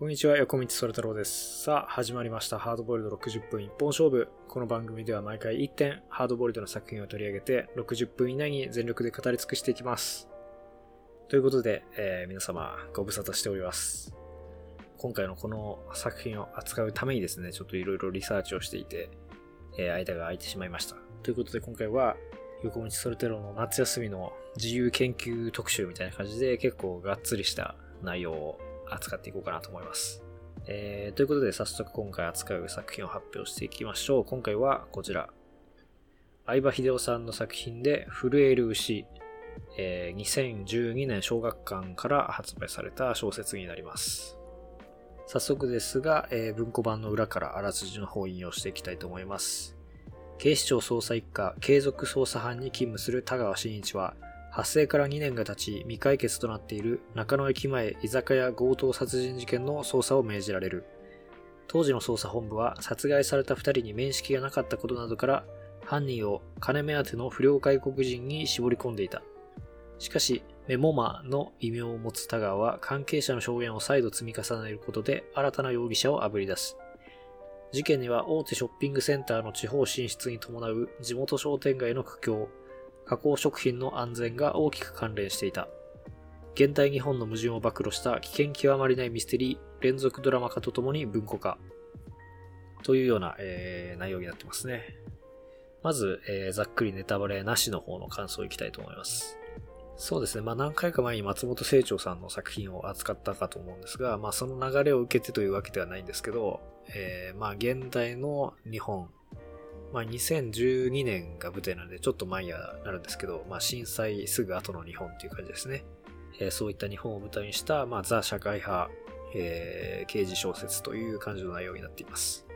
こんにちは、横道それ太郎です。さあ、始まりました。ハードボイルド60分一本勝負。この番組では毎回1点、ハードボイルドの作品を取り上げて、60分以内に全力で語り尽くしていきます。ということで、えー皆様、ご無沙汰しております。今回のこの作品を扱うためにですね、ちょっといろいろリサーチをしていて、えー間が空いてしまいました。ということで、今回は、横道それ太郎の夏休みの自由研究特集みたいな感じで、結構がっつりした内容を扱っていこうかなと思います。えー、ということで早速今回扱う作品を発表していきましょう。今回はこちら。相葉秀夫さんの作品で震える牛。えー2012年小学館から発売された小説になります。早速ですが、えー文庫版の裏からあらすじの方を引用していきたいと思います。警視庁捜査一課継続捜査班に勤務する田川真一は、発生から2年が経ち未解決となっている中野駅前居酒屋強盗殺人事件の捜査を命じられる。当時の捜査本部は殺害された2人に面識がなかったことなどから、犯人を金目当ての不良外国人に絞り込んでいた。しかし、メモマの異名を持つ田川は関係者の証言を再度積み重ねることで新たな容疑者をあぶり出す。事件には大手ショッピングセンターの地方進出に伴う地元商店街の苦境、加工食品の安全が大きく関連していた。現代日本の矛盾を暴露した危険極まりないミステリー、連続ドラマ化とともに文庫化。というような、えー内容になってますね。まず、えーざっくりネタバレなしの方の感想いきたいと思います。そうですね。まあ何回か前に松本清張さんの作品を扱ったかと思うんですが、まあその流れを受けてというわけではないんですけど、えーまあ現代の日本、まあ2012年が舞台なのでちょっと前にはなるんですけど、まあ震災すぐ後の日本っていう感じですね。えーそういった日本を舞台にした、まあザ社会派、えー刑事小説という感じの内容になっています。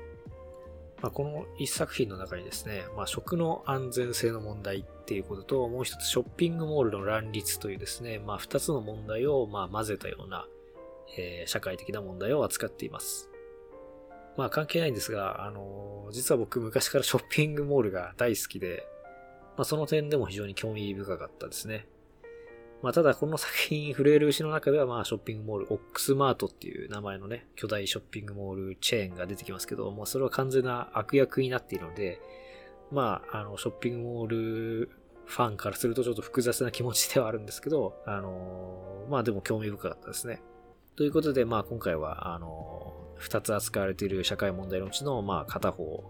まあ、この一作品の中にですね、まあ、食の安全性の問題っていうことと、もう一つショッピングモールの乱立というですね、まあ、二つの問題を、ま、混ぜたような、えー社会的な問題を扱っています。まあ、関係ないんですが、あの実は僕昔から ショッピングモールが大好きで、まあ、その点でも非常に興味深かったですね。まあ、ただこの作品、震える牛の中では、まあ、ショッピングモール、オックスマートっていう名前のね、巨大ショッピングモールチェーンが出てきますけど、まあ、それは完全な悪役になっているので、まあ、あの、ショッピングモールファンからするとちょっと複雑な気持ちではあるんですけど、あのまあでも興味深かったですね。ということで、まあ今回は、あの二つ扱われている社会問題のうちの、まあ片方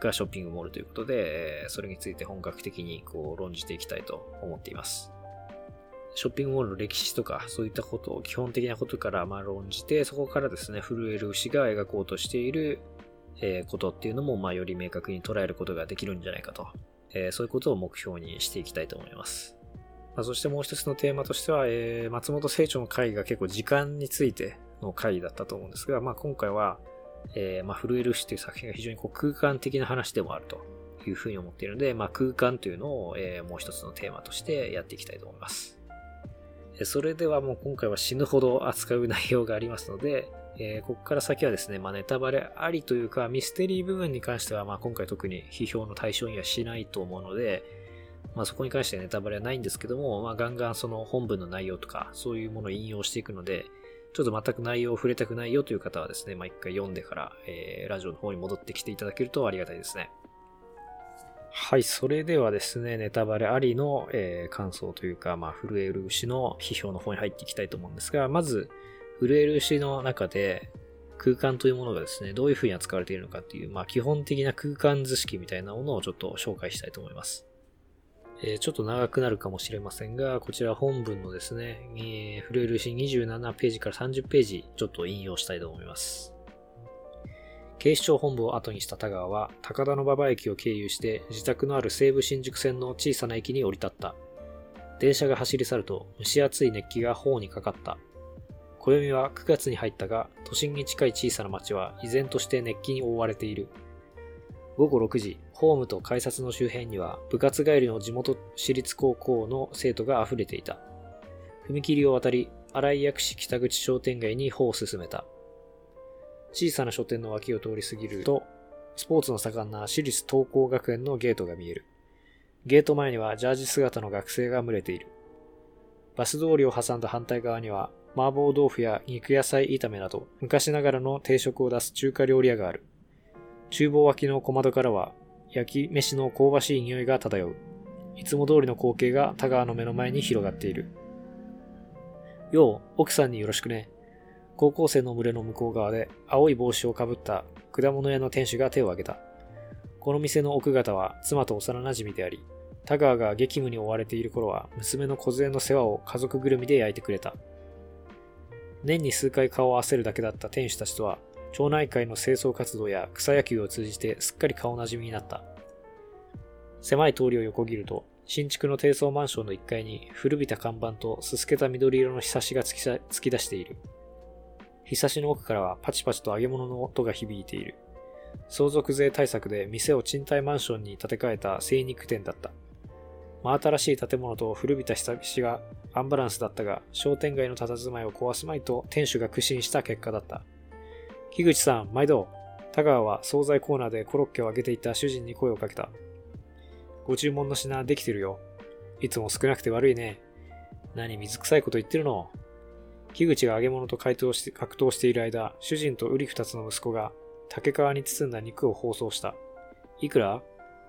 がショッピングモールということで、それについて本格的にこう論じていきたいと思っています。ショッピングモールの歴史とか、そういったことを、基本的なことからま論じて、そこからですね、震える牛が描こうとしている、えことっていうのも、まあより明確に捉えることができるんじゃないかと、えそういうことを目標にしていきたいと思います。まあ、そしてもう一つのテーマとしては、えー松本清張の回が結構時間についての回だったと思うんですが、まあ今回は、えーまあ、震える牛という作品が非常にこう空間的な話でもあるというふうに思っているので、まあ空間というのを、えーもう一つのテーマとしてやっていきたいと思います。それではもう今回は死ぬほど扱う内容がありますので、えーここから先はですね、まあ、ネタバレありというか、ミステリー部分に関しては、まあ、今回特に批評の対象にはしないと思うので、まあ、そこに関してはネタバレはないんですけども、まあ、ガンガンその本文の内容とか、そういうものを引用していくので、ちょっと全く内容を触れたくないよという方はですね、まあ、一回読んでから、えーラジオの方に戻ってきていただけるとありがたいですね。はい、それではですね、ネタバレありの、えー感想というか、まあ、震える牛の批評の方に入っていきたいと思うんですが、まず、震える牛の中で、空間というものがですね、どういう風に扱われているのかっていう、まあ、基本的な空間図式みたいなものをちょっと紹介したいと思います。えちょっと長くなるかもしれませんが、こちら本文のですね、えー、震える牛27ページから30ページ、ちょっと引用したいと思います。警視庁本部を後にした田川は、高田馬場駅を経由して、自宅のある西武新宿線の小さな駅に降り立った。電車が走り去ると、蒸し暑い熱気が頬にかかった。暦は9月に入ったが、都心に近い小さな町は依然として熱気に覆われている。午後6時、ホームと改札の周辺には部活帰りの地元私立高校の生徒が溢れていた。踏切を渡り、新井薬師北口商店街に歩を進めた。小さな書店の脇を通り過ぎると、スポーツの盛んな私立東工学園のゲートが見える。ゲート前にはジャージ姿の学生が群れている。バス通りを挟んだ反対側には、麻婆豆腐や肉野菜炒めなど、昔ながらの定食を出す中華料理屋がある。厨房脇の小窓からは、焼き飯の香ばしい匂いが漂う。いつも通りの光景が田川の目の前に広がっている。よう、奥さんによろしくね。高校生の群れの向こう側で青い帽子をかぶった果物屋の店主が手を挙げた。この店の奥方は妻と幼馴染であり、田川が激務に追われている頃は娘の小連の世話を家族ぐるみで焼いてくれた。年に数回顔を合わせるだけだった店主たちとは、町内会の清掃活動や草野球を通じてすっかり顔なじみになった。狭い通りを横切ると、新築の低層マンションの1階に古びた看板とすすけた緑色のひさしが突き出している。ひさしの奥からはパチパチと揚げ物の音が響いている。相続税対策で店を賃貸マンションに建て替えた精肉店だった。真新しい建物と古びたひさしがアンバランスだったが、商店街の佇まいを壊すまいと店主が苦心した結果だった。木口さん、毎度。田川は惣菜コーナーでコロッケを揚げていた主人に声をかけた。ご注文の品できてるよ。いつも少なくて悪いね。何水臭いこと言ってるの？木口が揚げ物と回答して格闘している間、主人と瓜二つの息子が竹皮に包んだ肉を包装した。いくら？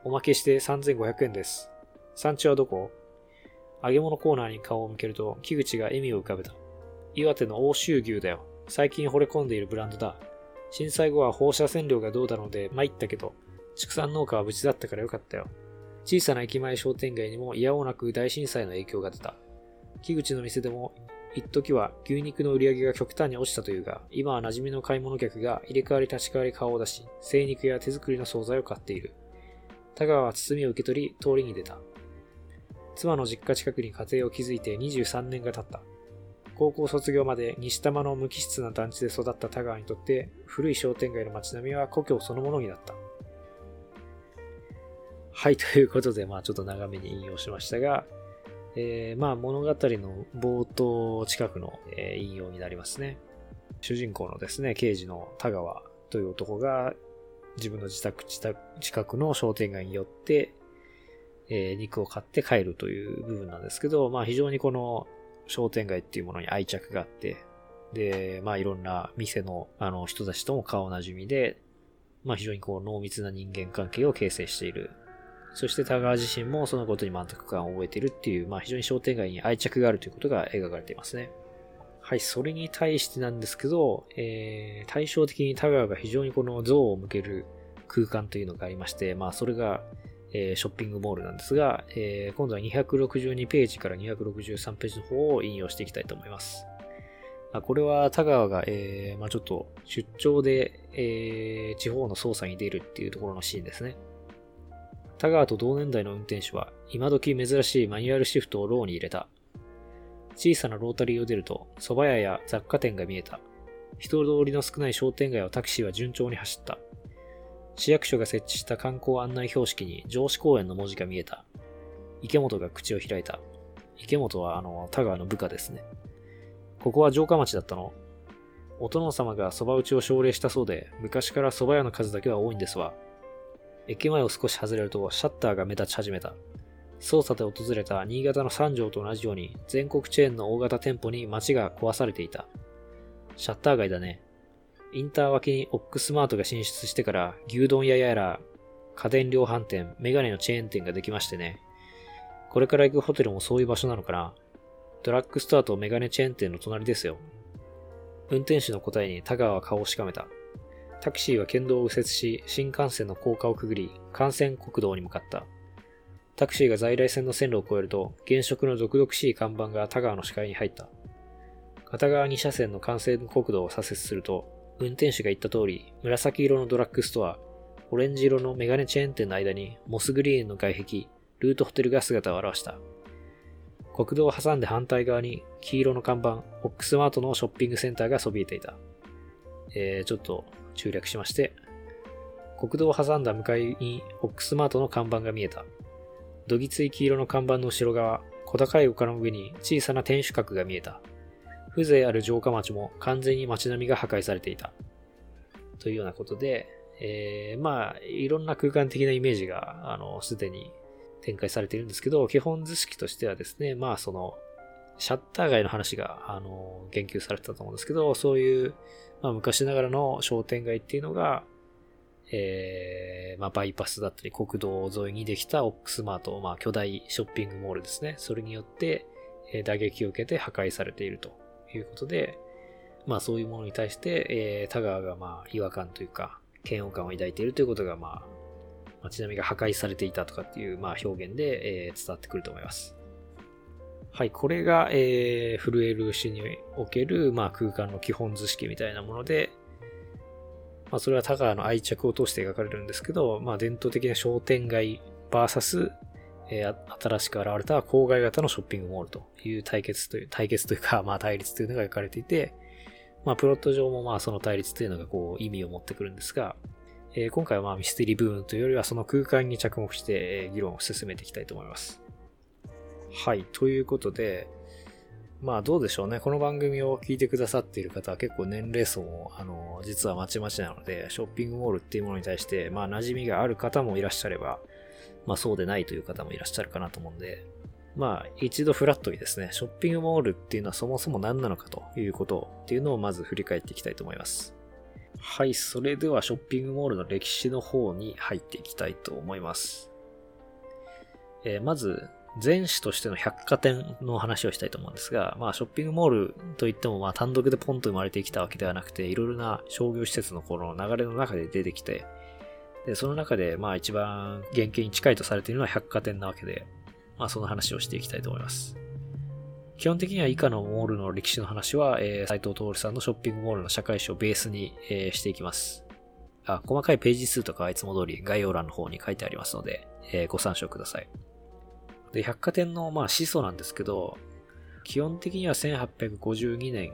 おまけして3500円です。産地はどこ？揚げ物コーナーに顔を向けると、木口が笑みを浮かべた。岩手の欧州牛だよ。最近惚れ込んでいるブランドだ。震災後は放射線量がどうだので参ったけど、畜産農家は無事だったからよかったよ。小さな駅前商店街にも嫌おなく大震災の影響が出た。木口の店でも、一時は牛肉の売り上げが極端に落ちたというが、今は馴染みの買い物客が入れ替わり立ち替わり顔を出し、精肉や手作りの惣菜を買っている。田川は包みを受け取り、通りに出た。妻の実家近くに家庭を築いて23年が経った。高校卒業まで西多摩の無機質な団地で育った田川にとって古い商店街の街並みは故郷そのものになった。はい、ということで、まあちょっと長めに引用しましたが、えー、まあ物語の冒頭近くの、えー、引用になりますね。主人公のですね、刑事の田川という男が自分の自宅近くの商店街によって、えー、肉を買って帰るという部分なんですけど、まあ非常にこの商店街っていうものに愛着があって、で、まあいろんな店のあの人たちとも顔なじみで、まあ非常にこう濃密な人間関係を形成している。そして田川自身もそのことに満足感を覚えているっていう、まあ非常に商店街に愛着があるということが描かれていますね。はい、それに対してなんですけど、えー、対照的に田川が非常にこの像を向ける空間というのがありまして、まあそれが、えー、ショッピングモールなんですが、えー、今度は262ページから263ページの方を引用していきたいと思います。あこれは田川が、えーまあ、ちょっと出張で、えー、地方の捜査に出るっていうところのシーンですね。田川と同年代の運転手は今時珍しいマニュアルシフトをローに入れた。小さなロータリーを出ると蕎麦屋や雑貨店が見えた。人通りの少ない商店街をタクシーは順調に走った。市役所が設置した観光案内標識に上司公園の文字が見えた。池本が口を開いた。池本はあの、田川の部下ですね。ここは城下町だったのお殿様が蕎麦打ちを奨励したそうで、昔から蕎麦屋の数だけは多いんですわ。駅前を少し外れるとシャッターが目立ち始めた。捜査で訪れた新潟の三条と同じように全国チェーンの大型店舗に街が壊されていた。シャッター街だね。インター脇にオックスマートが進出してから牛丼屋やら家電量販店、メガネのチェーン店ができましてね。これから行くホテルもそういう場所なのかな。ドラッグストアとメガネチェーン店の隣ですよ。運転手の答えに田川は顔をしかめた。タクシーは県道を右折し、新幹線の高架をくぐり、幹線国道に向かった。タクシーが在来線の線路を越えると、現職の毒々しい看板が田川の視界に入った。片側2車線の幹線国道を左折すると、運転手が言った通り、紫色のドラッグストア、オレンジ色のメガネチェーン店の間にモスグリーンの外壁、ルートホテルが姿を現した。国道を挟んで反対側に黄色の看板、オックスマートのショッピングセンターがそびえていた。えー、ちょっと中略しまして、国道を挟んだ向かいにオックスマートの看板が見えた。どぎつい黄色の看板の後ろ側、小高い丘の上に小さな天守閣が見えた。風情ある城下町も完全に街並みが破壊されていた。というようなことで、えー、まあ、いろんな空間的なイメージが、あの、すでに展開されているんですけど、基本図式としてはですね、まあ、その、シャッター街の話が、あの、言及されてたと思うんですけど、そういう、まあ、昔ながらの商店街っていうのが、えー、まあ、バイパスだったり国道沿いにできたオックスマート、まあ、巨大ショッピングモールですね。それによって、打撃を受けて破壊されているということで、まあ、そういうものに対して、えー、田川が、まあ、違和感というか、嫌悪感を抱いているということが、まあ、街並みが破壊されていたとかっていう、まあ、表現で、えー、伝わってくると思います。はい、これが、えー、フルエル市における、まあ、空間の基本図式みたいなもので、まあ、それは田川の愛着を通して描かれるんですけど、まあ、伝統的な商店街 VS、えー、新しく現れた郊外型のショッピングモールという対決という、対決というか、まあ、対立というのが描かれていて、まあ、プロット上もまあ、その対立というのがこう、意味を持ってくるんですが、えー、今回はまあ、ミステリー部分というよりは、その空間に着目して、議論を進めていきたいと思います。はい。ということで、まあどうでしょうね。この番組を聞いてくださっている方は結構年齢層も、あの、実はまちまちなので、ショッピングモールっていうものに対して、まあ馴染みがある方もいらっしゃれば、まあそうでないという方もいらっしゃるかなと思うんで、まあ一度フラットにですね、ショッピングモールっていうのはそもそも何なのかということっていうのをまず振り返っていきたいと思います。はい、それではショッピングモールの歴史の方に入っていきたいと思います。えー、まず、前史としての百貨店の話をしたいと思うんですが、まあショッピングモールといってもまあ単独でポンと生まれてきたわけではなくて、いろいろな商業施設のこの流れの中で出てきて、で、その中でまあ一番原型に近いとされているのは百貨店なわけで、まあその話をしていきたいと思います。基本的には以下のモールの歴史の話は、えー、斉藤徹さんのショッピングモールの社会史をベースに、えー、していきます。あ、細かいページ数とかはいつも通り概要欄の方に書いてありますので、えー、ご参照ください。で、百貨店のまあ始祖なんですけど、基本的には1852年、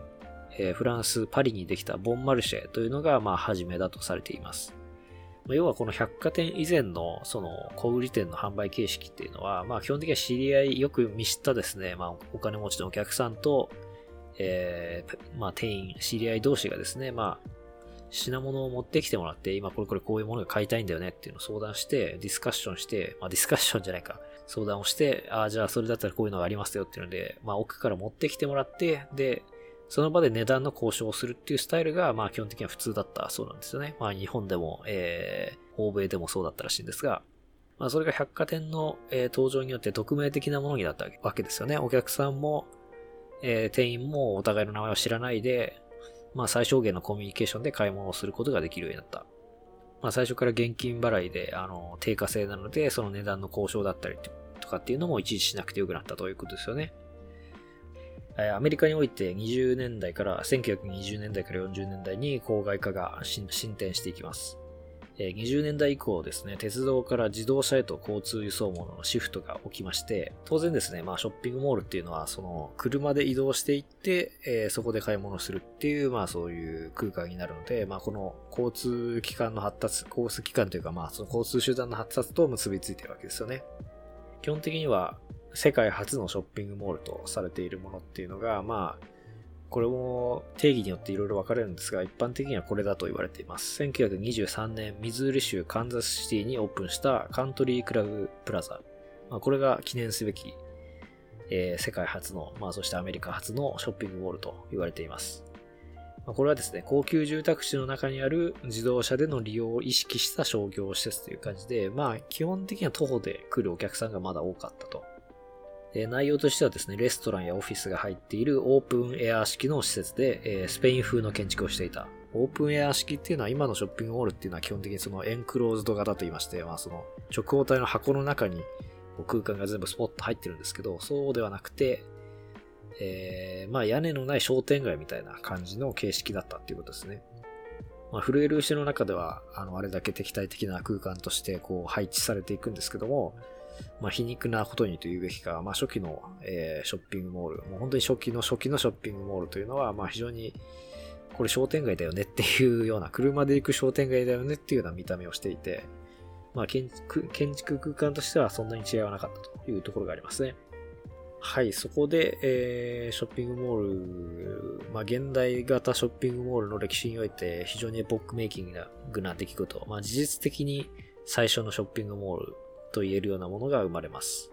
えー、フランス・パリにできたボンマルシェというのがまあ初めだとされています。ま要はこの百貨店以前のその小売店の販売形式っていうのは、まあ基本的には知り合い、よく見知ったですね、まあお金持ちのお客さんと、えー、まあ店員、知り合い同士がですね、まあ品物を持ってきてもらって、今これこれこういうものが買いたいんだよねっていうのを相談して、ディスカッションして、まあディスカッションじゃないか、相談をして、ああ、じゃあそれだったらこういうのがありますよっていうので、まあ奥から持ってきてもらって、で、その場で値段の交渉をするっていうスタイルが、まあ基本的には普通だったそうなんですよね。まあ日本でも、えー、欧米でもそうだったらしいんですが、まあそれが百貨店の、えー、登場によって匿名的なものになったわけですよね。お客さんも、えー、店員もお互いの名前を知らないで、まあ最小限のコミュニケーションで買い物をすることができるようになった。まあ最初から現金払いで、あの、定価制なので、その値段の交渉だったりとかっていうのも一時しなくてよくなったということですよね。アメリカにおいて20年代から、1920年代から40年代に郊外化が進展していきます。20年代以降ですね、鉄道から自動車へと交通輸送網のシフトが起きまして、当然ですね、まあショッピングモールっていうのは、その車で移動していって、そこで買い物するっていう、まあそういう空間になるので、まあこの交通機関の発達、交通機関というかまあその交通手段の発達と結びついてるわけですよね。基本的には世界初のショッピングモールとされているものっていうのが、まあ、これも定義によっていろいろ分かれるんですが、一般的にはこれだと言われています。1923年、ミズーリ州カンザスシティにオープンしたカントリークラブプラザ。まあ、これが記念すべき、えー、世界初の、まあそしてアメリカ初のショッピングモールと言われています。まあ、これはですね、高級住宅地の中にある自動車での利用を意識した商業施設という感じで、まあ基本的には徒歩で来るお客さんがまだ多かったと。え内容としてはですね、レストランやオフィスが入っているオープンエア式の施設で、えスペイン風の建築をしていた。オープンエア式っていうのは今のショッピングモールっていうのは基本的にそのエンクローズド型と言いまして、まあその直方体の箱の中に空間が全部スポッと入ってるんですけど、そうではなくて、えー、まあ屋根のない商店街みたいな感じの形式だったっていうことですね。まあ、震える牛の中では、あの、あれだけ敵対的な空間としてこう配置されていくんですけども、まあ、皮肉なことにと言うべきか、まあ、初期の、えー、ショッピングモール、もう本当に初期の初期のショッピングモールというのは、まあ、非常に、これ商店街だよねっていうような、車で行く商店街だよねっていうような見た目をしていて、まあ、建築、建築空間としてはそんなに違いはなかったというところがありますね。はい、そこで、えー、ショッピングモール、まあ、現代型ショッピングモールの歴史において非常にエポックメイキングな出来事、まあ、事実的に最初のショッピングモールと言えるようなものが生まれます。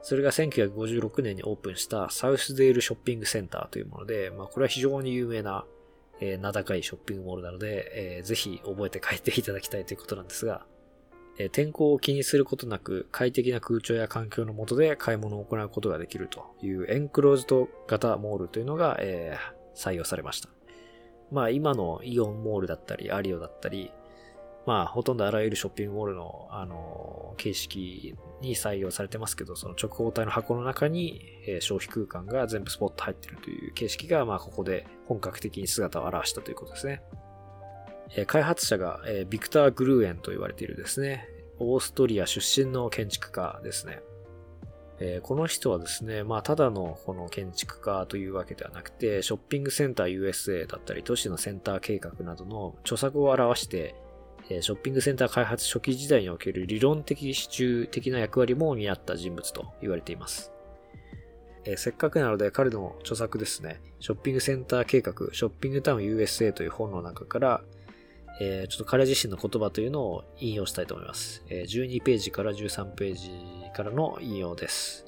それが1956年にオープンしたサウスデールショッピングセンターというもので、まあ、これは非常に有名な、えー、名高いショッピングモールなので、えー、ぜひ覚えて帰っていただきたいということなんですが、えー、天候を気にすることなく快適な空調や環境の下で買い物を行うことができるというエンクローズド型モールというのが、えー、採用されました。まあ今のイオンモールだったり、アリオだったり、まあ、ほとんどあらゆるショッピングモールの、あの、形式に採用されてますけど、その直方体の箱の中に、え、消費空間が全部スポット入ってるという形式が、まあ、ここで本格的に姿を現したということですね。え、開発者が、え、ビクター・グルーエンと言われているですね、オーストリア出身の建築家ですね。え、この人はですね、まあ、ただのこの建築家というわけではなくて、ショッピングセンター USA だったり、都市のセンター計画などの著作を表して、ショッピングセンター開発初期時代における理論的支柱的な役割も担った人物と言われています。えせっかくなので彼の著作ですね、ショッピングセンター計画、ショッピングタウン USA という本の中から、え、ちょっと彼自身の言葉というのを引用したいと思います。え、12ページから13ページからの引用です。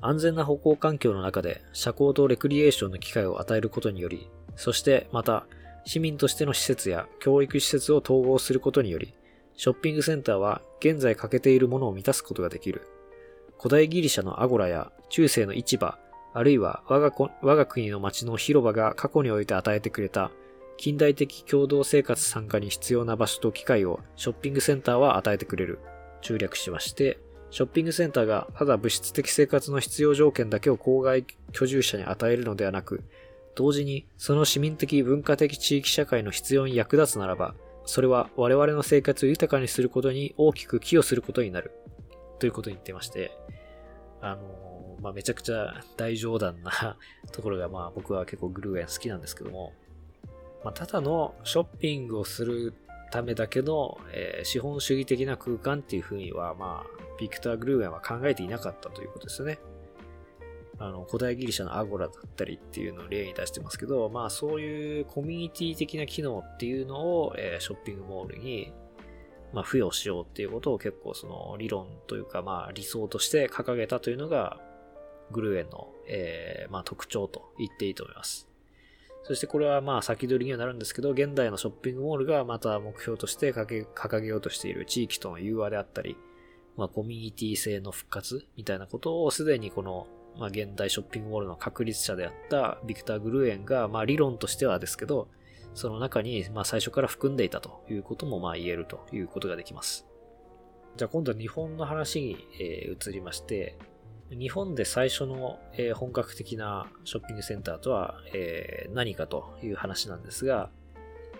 安全な歩行環境の中で社交とレクリエーションの機会を与えることにより、そしてまた市民としての施設や教育施設を統合することにより、ショッピングセンターは現在欠けているものを満たすことができる。古代ギリシャのアゴラや中世の市場、あるいは我が我が国の町の広場が過去において与えてくれた近代的共同生活参加に必要な場所と機会をショッピングセンターは与えてくれる。中略しまして、ショッピングセンターがただ物質的生活の必要条件だけを郊外居住者に与えるのではなく、同時にその市民的文化的地域社会の必要に役立つならば、それは我々の生活を豊かにすることに大きく寄与することになる。ということに言ってまして、あの、まあ、めちゃくちゃ大冗談な ところが、まあ、僕は結構グルーエン好きなんですけども、まあ、ただのショッピングをするためだけの、えー、資本主義的な空間っていうふうには、まあ、ビクター・グルーエンは考えていなかったということですよね。あの、古代ギリシャのアゴラだったりっていうのを例に出してますけど、まあそういうコミュニティ的な機能っていうのを、えー、ショッピングモールに、まあ付与しようっていうことを結構その理論というかまあ理想として掲げたというのが、グルーエンの、えー、まあ特徴と言っていいと思います。そしてこれはまあ先取りにはなるんですけど、現代のショッピングモールがまた目標として掲げようとしている地域との融和であったり、まあコミュニティ性の復活みたいなことをすでにこのまあ、現代ショッピングモールの確立者であったビクター・グルーエンが、まあ、理論としてはですけど、その中に、まあ、最初から含んでいたということも、まあ、言えるということができます。じゃあ、今度は日本の話に、え、移りまして、日本で最初の、え、本格的なショッピングセンターとは、え、何かという話なんですが、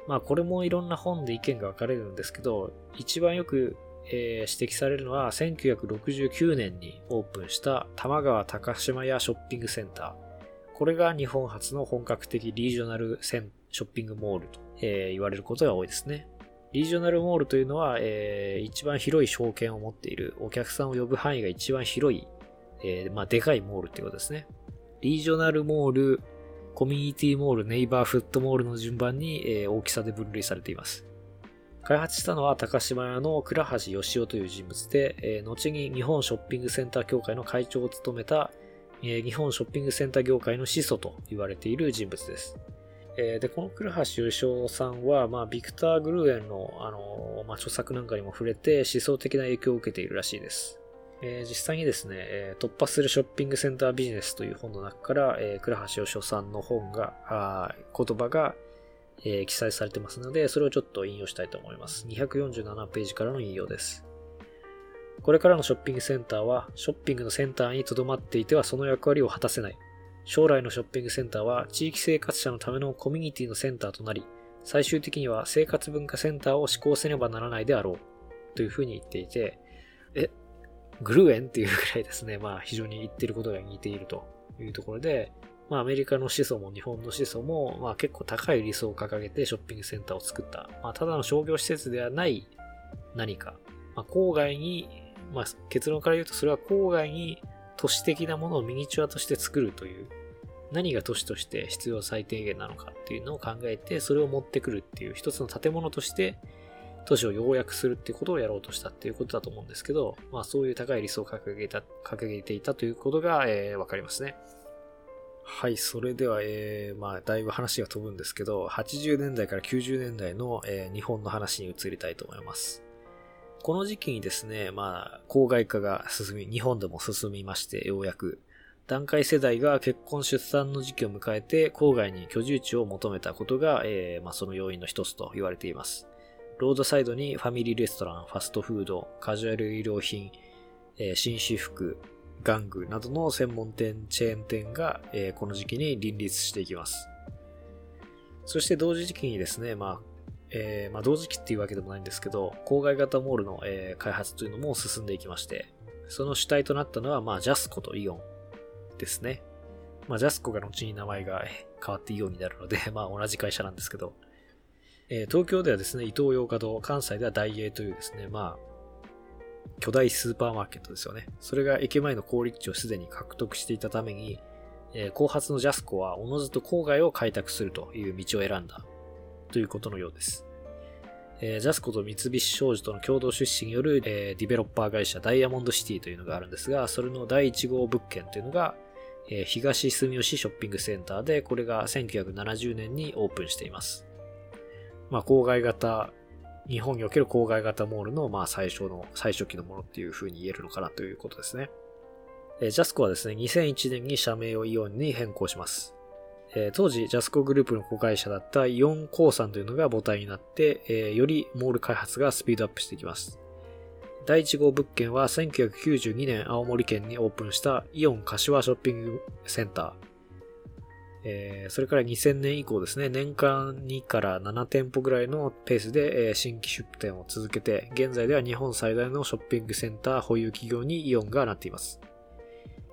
まあこれもいろんな本で意見が分かれるんですけど、一番よくえー、指摘されるのは1969年にオープンした玉川高島屋ショッピングセンター。これが日本初の本格的リージョナルショッピングモールと、えー、言われることが多いですね。リージョナルモールというのは、えー、一番広い証券を持っているお客さんを呼ぶ範囲が一番広い、えー、まあ、でかいモールっていうことですね。リージョナルモール、コミュニティモール、ネイバーフットモールの順番に、えー、大きさで分類されています。開発したのは高島屋の倉橋義雄という人物で、えー、後に日本ショッピングセンター協会の会長を務めた、えー、日本ショッピングセンター業界の始祖と言われている人物です。えー、で、この倉橋義雄さんは、まあ、ビクター・グルーエンの、あのまあ、著作なんかにも触れて思想的な影響を受けているらしいです。えー、実際にですね、えー、突破するショッピングセンタービジネスという本の中から、えー、倉橋義雄さんの本が、あ言葉が、えー、記載されてますので、それをちょっと引用したいと思います。247ページからの引用です。これからのショッピングセンターは、ショッピングのセンターに留まっていてはその役割を果たせない。将来のショッピングセンターは、地域生活者のためのコミュニティのセンターとなり、最終的には生活文化センターを施行せねばならないであろう。というふうに言っていて、え、グルーエンっていうぐらいですね、まあ非常に言ってることが似ているというところで、まあ、アメリカの思想も日本の思想も、まあ、結構高い理想を掲げてショッピングセンターを作った。まあ、ただの商業施設ではない何か。まあ、郊外に、まあ、結論から言うとそれは郊外に都市的なものをミニチュアとして作るという、何が都市として必要最低限なのかっていうのを考えて、それを持ってくるっていう一つの建物として都市を要約するっていうことをやろうとしたっていうことだと思うんですけど、まあそういう高い理想を掲げた、掲げていたということが、えー、わかりますね。はい、それでは、えー、まあ、だいぶ話が飛ぶんですけど、80年代から90年代の、えー、日本の話に移りたいと思います。この時期にですね、まあ、郊外化が進み、日本でも進みまして、ようやく、段階世代が結婚出産の時期を迎えて、郊外に居住地を求めたことが、えー、まあ、その要因の一つと言われています。ロードサイドにファミリーレストラン、ファストフード、カジュアル衣料品、えー、紳士服、玩具などの専門店、チェーン店が、え、この時期に林立していきます。そして同時期にですね、まあ、えー、まあ、同時期っていうわけでもないんですけど、郊外型モールの、えー、開発というのも進んでいきまして、その主体となったのは、まあ、ジャスコとイオンですね。まあ、ジャスコが後に名前が変わってイオンになるので、まあ、同じ会社なんですけど、えー、東京ではですね、伊東洋華堂、関西では大英というですね、まあ、巨大スーパーマーケットですよね。それが駅前の高立地をすでに獲得していたために、えー、後発のジャスコはおのずと郊外を開拓するという道を選んだということのようです。えー、ジャスコと三菱商事との共同出資による、えー、ディベロッパー会社ダイヤモンドシティというのがあるんですが、それの第1号物件というのが、えー、東住吉ショッピングセンターで、これが1970年にオープンしています。まあ、郊外型日本における郊外型モールの、まあ、最初の、最初期のものっていう風に言えるのかなということですね。えジャスコはですね、2001年に社名をイオンに変更します。え当時、ジャスコグループの子会社だったイオン鉱産というのが母体になって、えよりモール開発がスピードアップしていきます。第1号物件は1992年青森県にオープンしたイオン柏ショッピングセンター。えー、それから2000年以降ですね、年間2から7店舗ぐらいのペースで、えー、新規出店を続けて、現在では日本最大のショッピングセンター保有企業にイオンがなっています。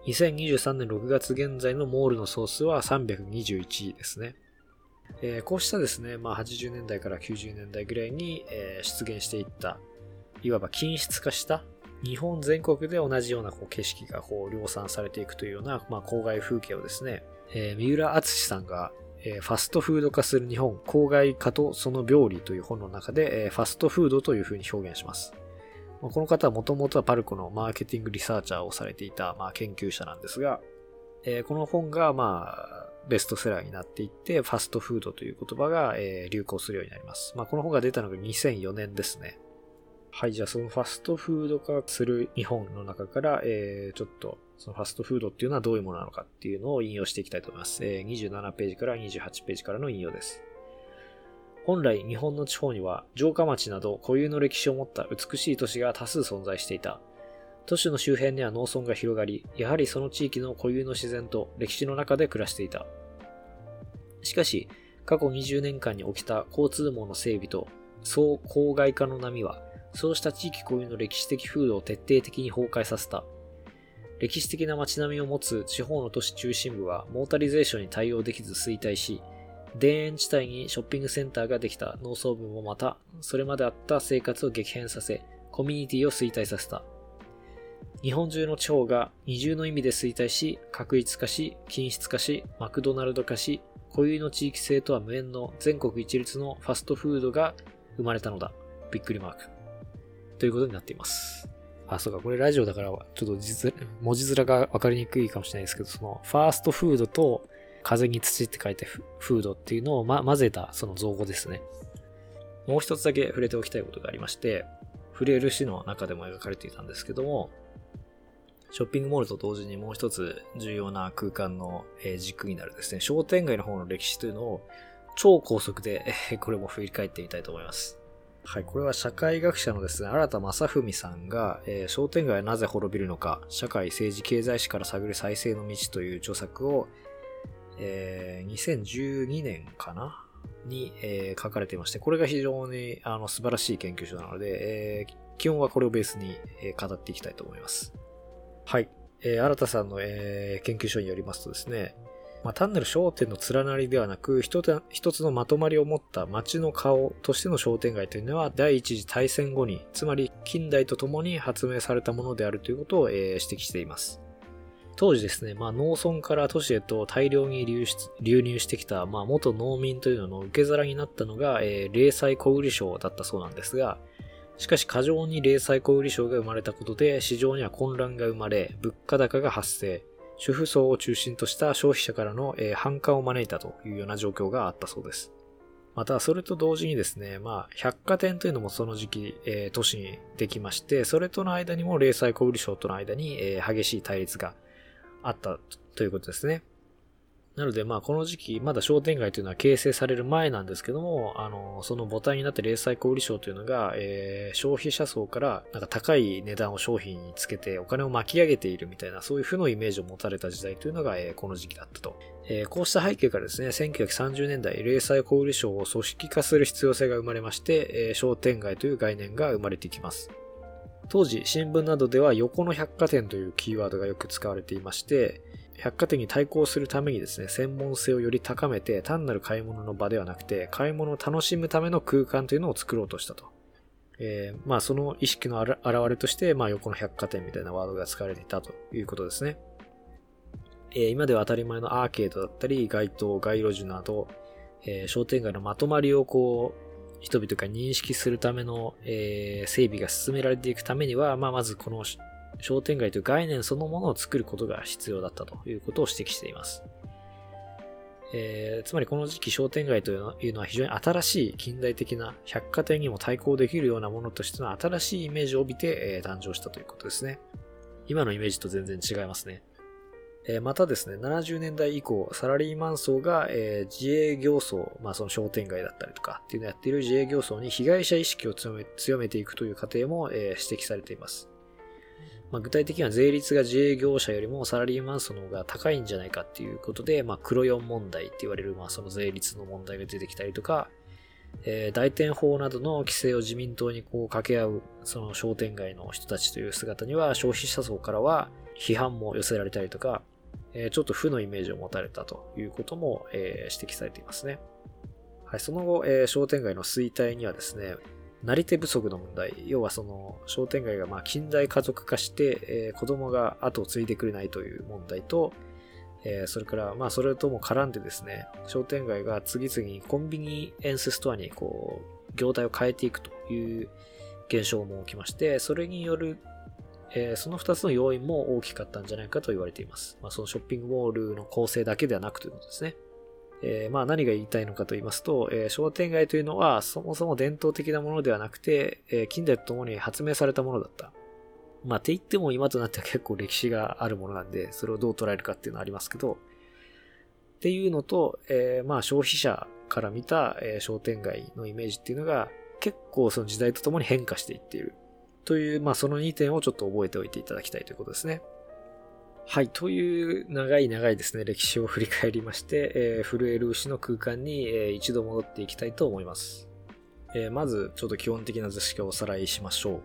2023年6月現在のモールの総数は321ですね。えー、こうしたですね、まあ、80年代から90年代ぐらいに、えー、出現していった、いわば均質化した日本全国で同じようなこう景色がこう量産されていくというような、まあ、郊外風景をですね、えー、三浦敦さんが、えー、ファストフード化する日本、郊外化とその病理という本の中で、えー、ファストフードというふうに表現します。この方はもともとはパルコのマーケティングリサーチャーをされていた、まあ、研究者なんですが、えー、この本が、まあ、ベストセラーになっていって、ファストフードという言葉が、えー、流行するようになります。まあ、この本が出たのが2004年ですね。はい、じゃあそのファストフード化する日本の中から、えー、ちょっとそのファストフードっていうのはどういうものなのかっていうのを引用していきたいと思います。え、27ページから28ページからの引用です。本来日本の地方には城下町など固有の歴史を持った美しい都市が多数存在していた。都市の周辺には農村が広がり、やはりその地域の固有の自然と歴史の中で暮らしていた。しかし、過去20年間に起きた交通網の整備と総郊外化の波は、そうした地域固有の歴史的風土を徹底的に崩壊させた。歴史的な街並みを持つ地方の都市中心部はモータリゼーションに対応できず衰退し、田園地帯にショッピングセンターができた農村部もまた、それまであった生活を激変させ、コミュニティを衰退させた。日本中の地方が二重の意味で衰退し、確一化し、均質化し、マクドナルド化し、固有の地域性とは無縁の全国一律のファストフードが生まれたのだ。びっくりマーク。ということになっています。あ、そうか、これラジオだから、ちょっと、文字面がわかりにくいかもしれないですけど、その、ファーストフードと、風に土って書いてフードっていうのを、ま、混ぜたその造語ですね。もう一つだけ触れておきたいことがありまして、触れる詩の中でも描かれていたんですけども、ショッピングモールと同時にもう一つ重要な空間の軸になるですね、商店街の方の歴史というのを超高速でこれも振り返ってみたいと思います。はい、これは社会学者のですね、新田正文さんが、えー、商店街はなぜ滅びるのか、社会、政治、経済史から探る再生の道という著作を、えー、2012年かな？に、えー、書かれていまして、これが非常にあの素晴らしい研究所なので、えー、基本はこれをベースに、え、語っていきたいと思います。はい。えー、新田さんの、えー、研究所によりますとですね、まあ、単なる商店の連なりではなく、一つのまとまりを持った街の顔としての商店街というのは、第一次大戦後に、つまり近代とともに発明されたものであるということを、えー、指摘しています。当時ですね、まあ、農村から都市へと大量に流出流入してきた、まあ、元農民というのの受け皿になったのが、えー、零細小売商だったそうなんですが、しかし過剰に零細小売商が生まれたことで市場には混乱が生まれ、物価高が発生、主婦層を中心とした消費者からの、えー、反感を招いたというような状況があったそうです。また、それと同時にですね、まあ、百貨店というのもその時期、えー、都市にできまして、それとの間にも零細小売商との間に、えー、激しい対立があったということですね。なので、まあ、この時期、まだ商店街というのは形成される前なんですけども、あの、その母体になって零細小売商というのが、えー、消費者層から、なんか高い値段を商品につけてお金を巻き上げているみたいな、そういう負のイメージを持たれた時代というのが、えー、この時期だったと。えー、こうした背景からですね、1930年代、零細小売商を組織化する必要性が生まれまして、えー、商店街という概念が生まれてきます。当時、新聞などでは横の百貨店というキーワードがよく使われていまして、百貨店に対抗するためにですね、専門性をより高めて、単なる買い物の場ではなくて、買い物を楽しむための空間というのを作ろうとしたと。えー、まあその意識の表れとして、まあ横の百貨店みたいなワードが使われていたということですね。えー、今では当たり前のアーケードだったり、街頭、街路樹など、えー、商店街のまとまりをこう、人々が認識するための、えー、整備が進められていくためには、まあ、まずこの商店街という概念そのものを作ることが必要だったということを指摘しています。えー、つまりこの時期商店街というのは非常に新しい近代的な百貨店にも対抗できるようなものとしての新しいイメージを帯びて、え、誕生したということですね。今のイメージと全然違いますね。え、またですね、70年代以降、サラリーマン層が、え、自営業層、まあその商店街だったりとかっていうのをやっている自営業層に被害者意識を強め強めていくという過程も、え、指摘されています。まあ、具体的には税率が自営業者よりもサラリーマン層の方が高いんじゃないかっていうことで、まあ、黒4問題って言われる、まあ、その税率の問題が出てきたりとか、えー、大店法などの規制を自民党にこう掛け合う、その商店街の人たちという姿には消費者層からは批判も寄せられたりとか、えー、ちょっと負のイメージを持たれたということも、えー、指摘されていますね。はい、その後、えー、商店街の衰退にはですね、なり手不足の問題、要はその商店街がまあ近代家族化して、えー、子供が後を継いでくれないという問題と、えー、それからまあそれとも絡んでですね、商店街が次々にコンビニエンスストアにこう、業態を変えていくという現象も起きまして、それによる、えー、その二つの要因も大きかったんじゃないかと言われています。まあそのショッピングモールの構成だけではなくということですね。えー、まあ何が言いたいのかと言いますと、えー、商店街というのはそもそも伝統的なものではなくて、えー、近代とともに発明されたものだった。まあって言っても今となっては結構歴史があるものなんで、それをどう捉えるかっていうのはありますけど、っていうのと、えー、まあ消費者から見た、えー、商店街のイメージっていうのが結構その時代とともに変化していっている。という、まあその2点をちょっと覚えておいていただきたいということですね。はい。という長い長いですね、歴史を振り返りまして、えー、震える牛の空間に、えー、一度戻っていきたいと思います。えー、まず、ちょっと基本的な図式をおさらいしましょう。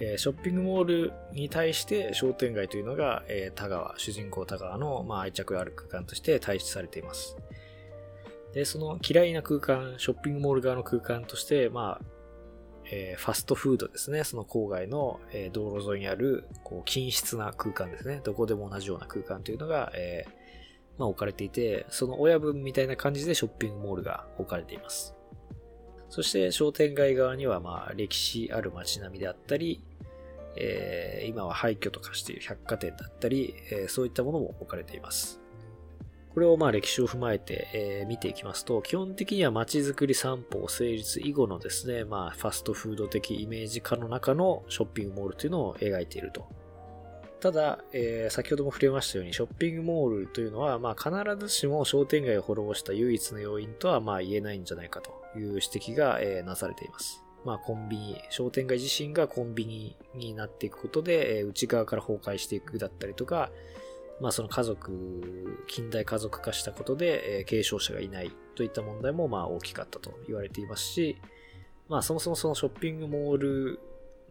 え、ショッピングモールに対して商店街というのが、え、田川、主人公田川の、まあ、愛着ある空間として退出されています。で、その嫌いな空間、ショッピングモール側の空間として、まあ、えー、ファストフードですね。その郊外の、えー、道路沿いにある、こう、均質な空間ですね。どこでも同じような空間というのが、えー、まあ置かれていて、その親分みたいな感じでショッピングモールが置かれています。そして商店街側には、まあ、歴史ある街並みであったり、えー、今は廃墟と化している百貨店だったり、えー、そういったものも置かれています。これをまあ歴史を踏まえて、えー、見ていきますと、基本的には街づくり散歩成立以後のですね、まあファストフード的イメージ化の中のショッピングモールというのを描いていると。ただ、えー、先ほども触れましたように、ショッピングモールというのは、まあ必ずしも商店街を滅ぼした唯一の要因とはまあ言えないんじゃないかという指摘が、えー、なされています。まあコンビニ、商店街自身がコンビニになっていくことで、え、内側から崩壊していくだったりとか、まあその家族、近代家族化したことで、え、継承者がいないといった問題もまあ大きかったと言われていますし、まあそもそもそのショッピングモール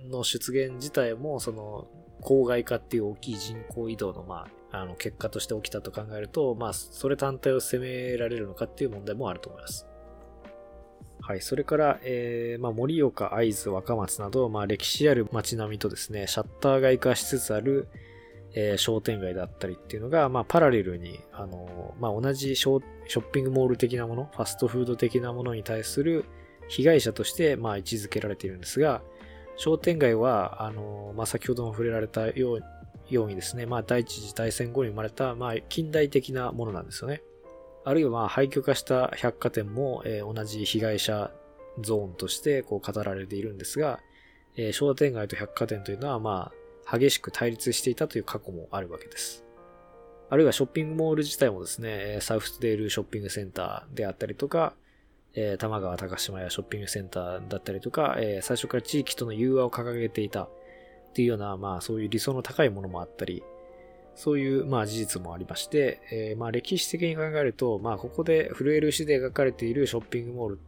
の出現自体もその郊外化っていう大きい人口移動のまああの結果として起きたと考えると、まあそれ単体を責められるのかっていう問題もあると思います。はい。それから、えー、まあ、盛岡、会津、若松など、まあ、歴史ある街並みとですね、シャッター街化しつつある、えー、商店街だったりっていうのが、まあ、パラレルに、あのまあ、同じショッピングモール的なもの、ファストフード的なものに対する被害者として、まあ、位置づけられているんですが、商店街は、あのまあ、先ほども触れられたようようにですね、まあ、第一次大戦後に生まれた、まあ、近代的なものなんですよね。あるいは、まあ、廃墟化した百貨店も、えー、同じ被害者ゾーンとしてこう語られているんですが、えー、商店街と百貨店というのは、まあ、激しく対立していたという過去もあるわけです。あるいはショッピングモール自体もですね、サウスデールショッピングセンターであったりとか、えー、玉川高島屋ショッピングセンターだったりとか、え、最初から地域との融和を掲げていたっていうような、まあそういう理想の高いものもあったり、そういう、まあ事実もありまして、え、まあ歴史的に考えると、まあここで震える石で描かれているショッピングモール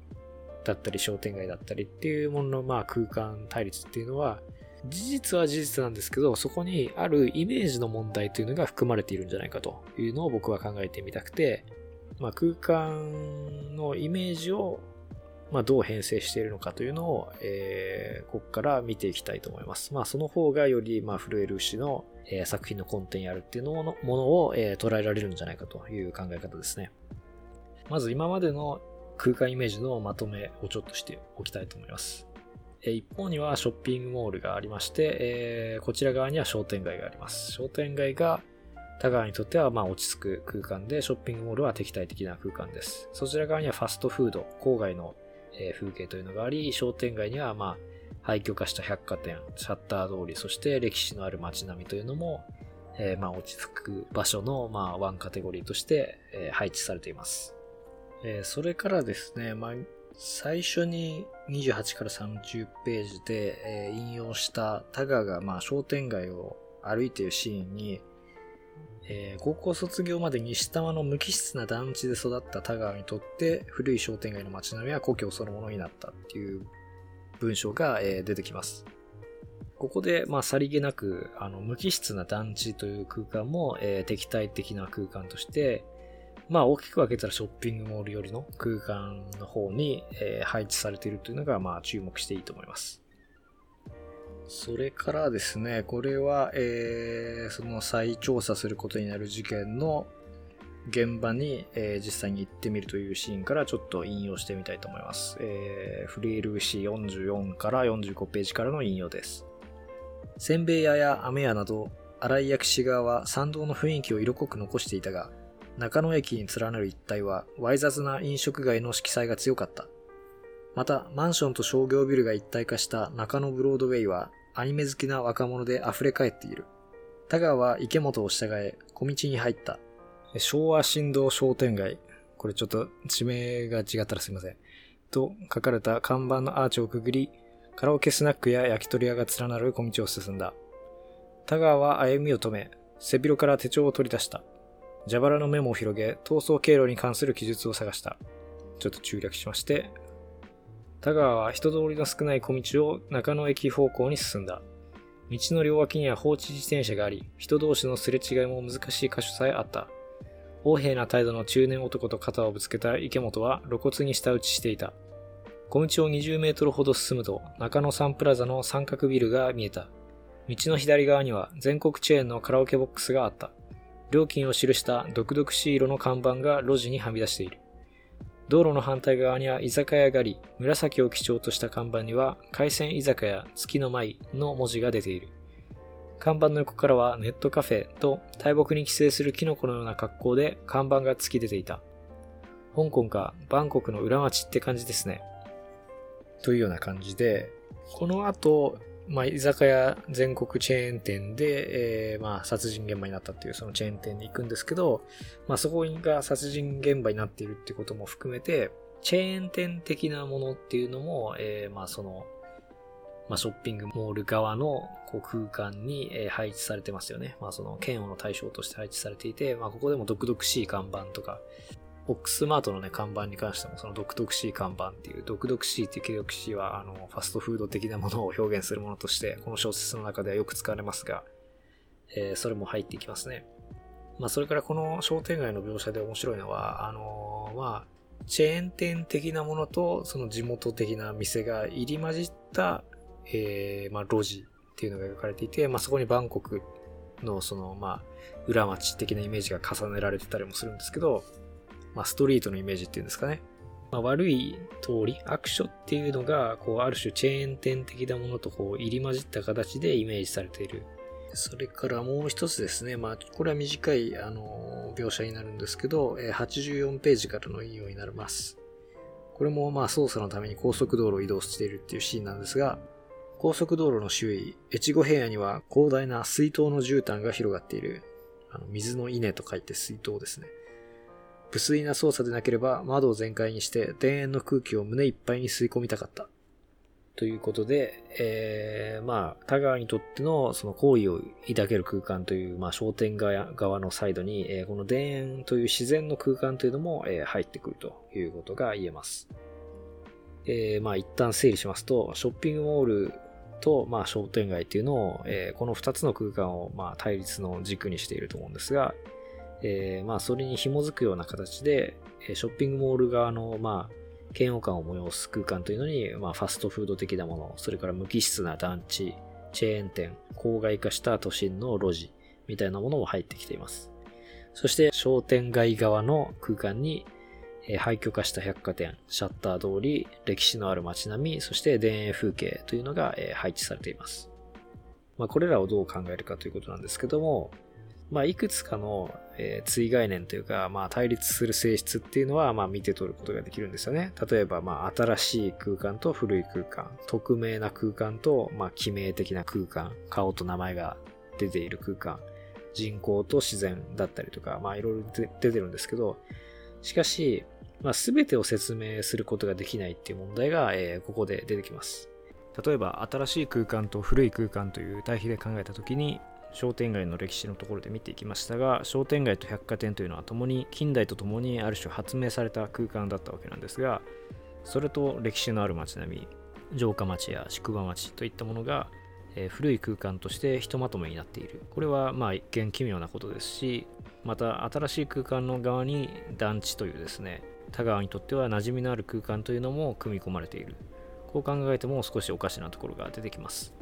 だったり商店街だったりっていうものの、まあ空間対立っていうのは、事実は事実なんですけど、そこにあるイメージの問題というのが含まれているんじゃないかというのを僕は考えてみたくて、まあ、空間のイメージを、まあ、どう編成しているのかというのを、えー、ここから見ていきたいと思います。まあ、その方がより、まあ、震える牛の、えー、作品の根底にあるっていうのものを、えー、捉えられるんじゃないかという考え方ですね。まず今までの空間イメージのまとめをちょっとしておきたいと思います。一方にはショッピングモールがありまして、えー、こちら側には商店街があります。商店街が田川にとってはま落ち着く空間で、ショッピングモールは敵対的な空間です。そちら側にはファストフード、郊外の風景というのがあり、商店街にはま廃墟化した百貨店、シャッター通り、そして歴史のある街並みというのも、えー、ま落ち着く場所のまワンカテゴリーとして、配置されています。え、それからですね、まあ、最初に28から30ページで、え引用した田川がまあ商店街を歩いているシーンに、えー、高校卒業まで西多摩の無機質な団地で育った田川にとって古い商店街の街並みは故郷そのものになったっていう文章が、えー、出てきます。ここで、まあ、さりげなく、あの、無機質な団地という空間も、えー、敵対的な空間として、まあ、大きく分けたらショッピングモールよりの空間の方に、え、配置されているというのが、まあ、注目していいと思います。それからですね、これは、えー、その再調査することになる事件の現場に、えー、実際に行ってみるというシーンからちょっと引用してみたいと思います。えー、フリールーシ44から45ページからの引用です。せんべい屋や飴屋など、荒井薬師側は参道の雰囲気を色濃く残していたが、中野駅に連なる一帯は、わい雑な飲食街の色彩が強かった。また、マンションと商業ビルが一体化した中野ブロードウェイは、アニメ好きな若者で溢れ返っている。田川は池本を従え、小道に入った。昭和振動商店街。これちょっと地名が違ったらすいません。と書かれた看板のアーチをくぐり、カラオケスナックや焼き鳥屋が連なる小道を進んだ。田川は歩みを止め、背広から手帳を取り出した。蛇腹のメモを広げ、逃走経路に関する記述を探した。ちょっと中略しまして、田川は人通りの少ない小道を中野駅方向に進んだ。道の両脇には放置自転車があり、人同士のすれ違いも難しい箇所さえあった。横柄な態度の中年男と肩をぶつけた池本は露骨に舌打ちしていた。小道を20メートルほど進むと、中野サンプラザの三角ビルが見えた。道の左側には全国チェーンのカラオケボックスがあった。料金を記した独々しい色の看板が路地にはみ出している。道路の反対側には居酒屋があり、紫を基調とした看板には海鮮居酒屋月の舞の文字が出ている。看板の横からはネットカフェと大木に寄生するキノコのような格好で看板が突き出ていた。香港かバンコクの裏町って感じですね。というような感じで、この後、まあ、居酒屋全国チェーン店で、えー、まあ、殺人現場になったっていうそのチェーン店に行くんですけど、まあ、そこが殺人現場になっているってことも含めて、チェーン店的なものっていうのも、えー、まあ、その、まあ、ショッピングモール側のこう空間に、配置されてますよね。まあ、その嫌悪の対象として配置されていて、まあ、ここでも独々しい看板とか、オックスマートのね、看板に関しても、その独々しい看板っていう、独々しいっていう既読詞は、あの、ファストフード的なものを表現するものとして、この小説の中ではよく使われますが、えー、それも入っていきますね。まあ、それからこの商店街の描写で面白いのは、あのー、まあ、チェーン店的なものと、その地元的な店が入り混じった、えー、まあ、路地っていうのが描かれていて、まあ、そこにバンコクのその、まあ、裏町的なイメージが重ねられてたりもするんですけど、まあ、ストリートのイメージっていうんですかね。まあ、悪い通り、悪所っていうのが、こう、ある種チェーン店的なものとこう入り混じった形でイメージされている。それからもう一つですね。まあ、これは短い、あの、描写になるんですけど、84ページからの引用になります。これもまあ操作のために高速道路を移動しているっていうシーンなんですが、高速道路の周囲、越後平野には広大な水筒の絨毯が広がっている。あの水の稲と書いて水筒ですね。無粋な操作でなければ窓を全開にして田園の空気を胸いっぱいに吸い込みたかった。ということで、えー、まあ、田川にとってのその行為を抱ける空間という、まあ、商店街側のサイドに、えー、この田園という自然の空間というのも、えー、入ってくるということが言えます。えー、まあ、一旦整理しますと、ショッピングモールと、まあ、商店街っていうのを、えー、この二つの空間を、まあ、対立の軸にしていると思うんですが、えー、まあ、それに紐づくような形で、ショッピングモール側の、まあ、嫌悪感を催す空間というのに、まあ、ファストフード的なもの、それから無機質な団地、チェーン店、郊外化した都心の路地、みたいなものも入ってきています。そして商店街側の空間に、え廃墟化した百貨店、シャッター通り、歴史のある街並み、そして田園風景というのが、え配置されています。まあ、これらをどう考えるかということなんですけども、まあ、いくつかの、えー、対概念というか、まあ、対立する性質っていうのは、まあ、見て取ることができるんですよね。例えば、まあ、新しい空間と古い空間、匿名な空間と、まあ、記名的な空間、顔と名前が出ている空間、人工と自然だったりとか、まあ、いろいろ出てるんですけど、しかし、まあ、全てを説明することができないっていう問題が、えー、ここで出てきます。例えば、新しい空間と古い空間という対比で考えたときに、商店街の歴史のところで見ていきましたが商店街と百貨店というのは共に近代とともにある種発明された空間だったわけなんですがそれと歴史のある街並み城下町や宿場町といったものが、えー、古い空間としてひとまとめになっている。これはまあ一見奇妙なことですしまた新しい空間の側に団地というですね田川にとっては馴染みのある空間というのも組み込まれている。こう考えても少しおかしなところが出てきます。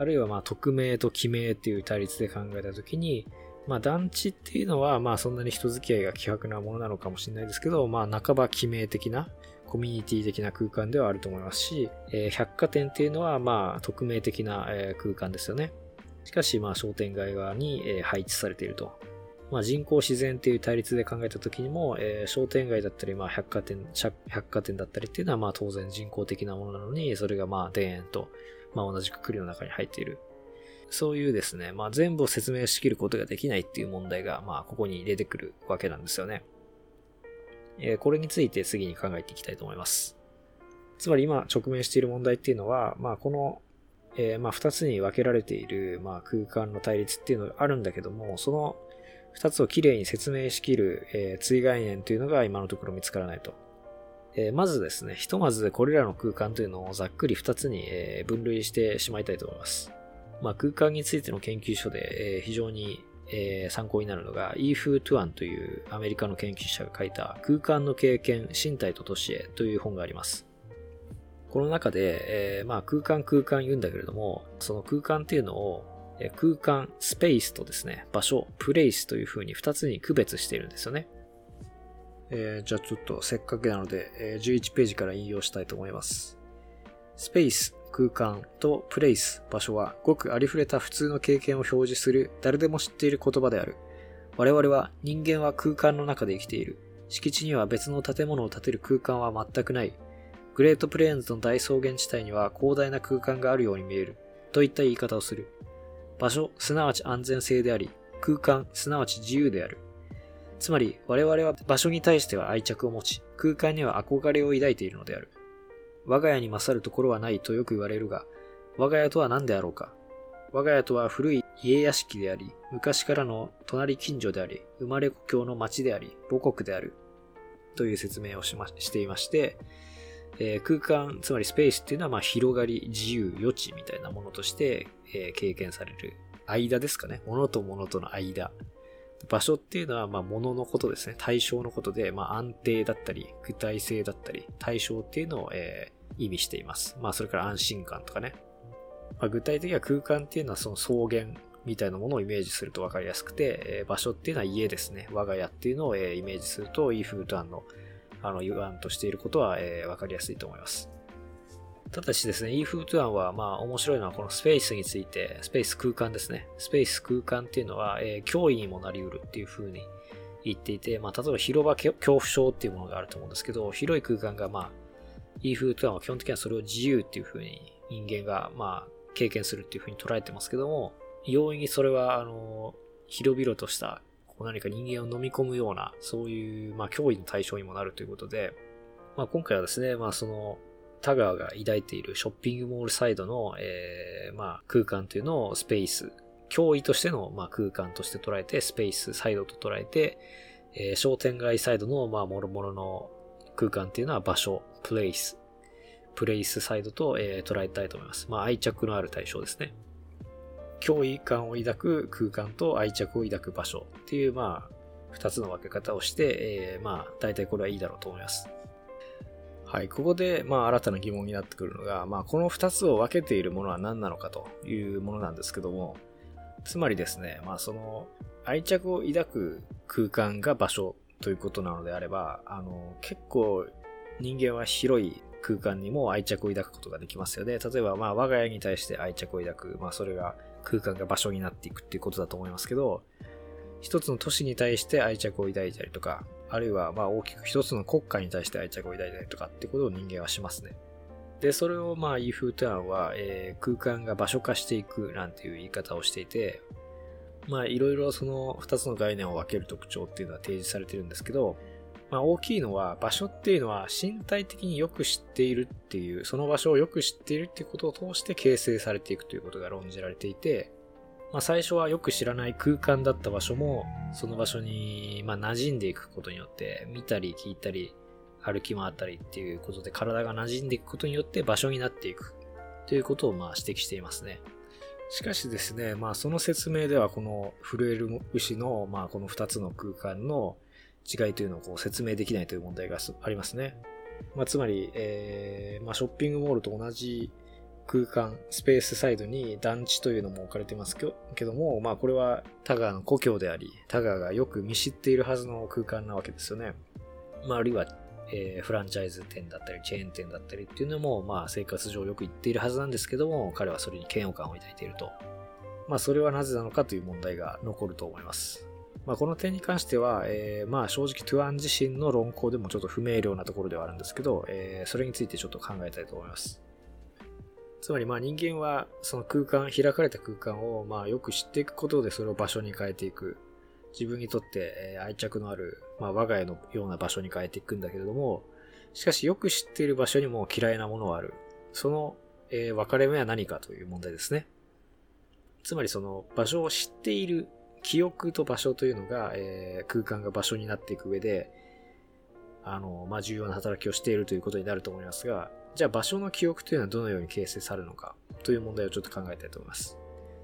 あるいはまあ匿名と記名っていう対立で考えたときに、まあ団地っていうのはまあそんなに人付き合いが希薄なものなのかもしれないですけど、まあ半ば記名的なコミュニティ的な空間ではあると思いますし、えー、百貨店っていうのはまあ匿名的な、空間ですよね。しかしまあ商店街側に、配置されていると。まあ、人工自然っていう対立で考えた時にも、えー、商店街だったり、まあ、百貨店、百貨店だったりっていうのは、まあ、当然人工的なものなのに、それがまあ、田園と、まあ、同じくくりの中に入っている。そういうですね、まあ、全部を説明しきることができないっていう問題が、まあ、ここに出てくるわけなんですよね。えー、これについて次に考えていきたいと思います。つまり今直面している問題っていうのは、まあ、この、えー、まあ、二つに分けられている、まあ、空間の対立っていうのがあるんだけども、その二つをきれいに説明しきる、えー、追概念というのが今のところ見つからないと。えー、まずですね、ひとまずこれらの空間というのをざっくり2つに、えー、分類してしまいたいと思います。まあ、空間についての研究書で、えー、非常に、え参考になるのが、イーフー・トゥアンというアメリカの研究者が書いた空間の経験、身体と都市へという本があります。この中で、えまあ、空間空間言うんだけれども、その空間っていうのを、空間、スペースとですね、場所、プレイスという風に2つに区別しているんですよね。えー、じゃあちょっとせっかくなので、えー、11ページから引用したいと思います。スペース、空間とプレイス、場所はごくありふれた普通の経験を表示する誰でも知っている言葉である。我々は人間は空間の中で生きている。敷地には別の建物を建てる空間は全くない。グレートプレーンズの大草原地帯には広大な空間があるように見える。といった言い方をする。場所、すなわち安全性であり、空間、すなわち自由である。つまり我々は場所に対しては愛着を持ち、空間には憧れを抱いているのである。我が家に勝るところはないとよく言われるが、我が家とは何であろうか。我が家とは古い家屋敷であり、昔からの隣近所であり、生まれ故郷の町であり、母国である。という説明をしましていまして、えー、空間、つまりスペースっていうのはまあ広がり、自由、余地みたいなものとして、えー、経験される間ですかね。物と物との間場所っていうのは、まあ、物のことですね。対象のことで、まあ、安定だったり、具体性だったり、対象っていうのを、えー、意味しています。まあ、それから安心感とかね。まあ、具体的には空間っていうのはその草原、みたいなものをイメージすると分かりやすくて、えー、場所っていうのは家ですね。我が家っていうのを、えー、イメージすると、イーフートアンのあの、言わんとしていることは、えー、分かりやすいと思います。ただしですね、イーフートゥアンは、まあ、面白いのはこのスペースについて、スペース空間ですね。スペース空間っていうのは、えー、脅威にもなり得るっていう風に言っていて、まあ、例えば広場恐怖症っていうものがあると思うんですけど、広い空間が、まあ、イーフートゥアンは基本的にはそれを自由っていう風に人間が、まあ、経験するっていう風に捉えてますけども、容易にそれは、あの、広々としたこう何か人間を飲み込むような、そういう、まあ、脅威の対象にもなるということで、まあ、今回はですね、まあ、その、田川が抱いているショッピングモールサイドの、えー、まあ、空間というのをスペース、脅威としての、まあ、空間として捉えて、スペースサイドと捉えて、えー、商店街サイドの、まあ、もろもろの空間っていうのは場所、プレイス、プレイスサイドと、えー、捉えたいと思います。まあ、愛着のある対象ですね。脅威感を抱く空間と愛着を抱く場所っていう、まあ、二つの分け方をして、えー、まあ、大体これはいいだろうと思います。はい、ここで、まあ、新たな疑問になってくるのが、まあ、この二つを分けているものは何なのかというものなんですけども、つまりですね、まあ、その、愛着を抱く空間が場所ということなのであれば、あの、結構人間は広い空間にも愛着を抱くことができますよね。例えば、まあ、我が家に対して愛着を抱く、まあ、それが空間が場所になっていくっていうことだと思いますけど、一つの都市に対して愛着を抱いたりとか、あるいはまあ大きく一つの国家に対して愛着を抱いたりとかってことを人間はしますね。で、それをまあイーフートゥアンは、えー、空間が場所化していくなんていう言い方をしていて、まあいろいろその二つの概念を分ける特徴っていうのは提示されてるんですけど、まあ大きいのは場所っていうのは身体的によく知っているっていう、その場所をよく知っているっていうことを通して形成されていくということが論じられていて、まあ最初はよく知らない空間だった場所も、その場所にまあ馴染んでいくことによって、見たり聞いたり、歩き回ったりっていうことで体が馴染んでいくことによって場所になっていくということをまあ指摘していますね。しかしですね、まあその説明ではこの震える牛のまあこの二つの空間の違いというのをこう説明できないという問題がありますね。まあ、つまり、えー、まあ、ショッピングモールと同じ空間、スペースサイドに団地というのも置かれてますけども、まあこれはタガーの故郷であり、タガーがよく見知っているはずの空間なわけですよね。まああるいは、えー、フランチャイズ店だったり、チェーン店だったりっていうのも、まあ生活上よく言っているはずなんですけども、彼はそれに嫌悪感を抱いていると。まあそれはなぜなのかという問題が残ると思います。まあ、この点に関しては、えー、まあ正直トゥアン自身の論考でもちょっと不明瞭なところではあるんですけど、えー、それについてちょっと考えたいと思います。つまりまあ人間はその空間、開かれた空間をまあよく知っていくことでそれを場所に変えていく。自分にとって愛着のある、まあ、我が家のような場所に変えていくんだけれども、しかしよく知っている場所にも嫌いなものはある。その、えー、分かれ目は何かという問題ですね。つまりその場所を知っている記憶と場所というのが、えー、空間が場所になっていく上で、あの、まあ、重要な働きをしているということになると思いますが、じゃあ場所の記憶というのはどのように形成されるのかという問題をちょっと考えたいと思います。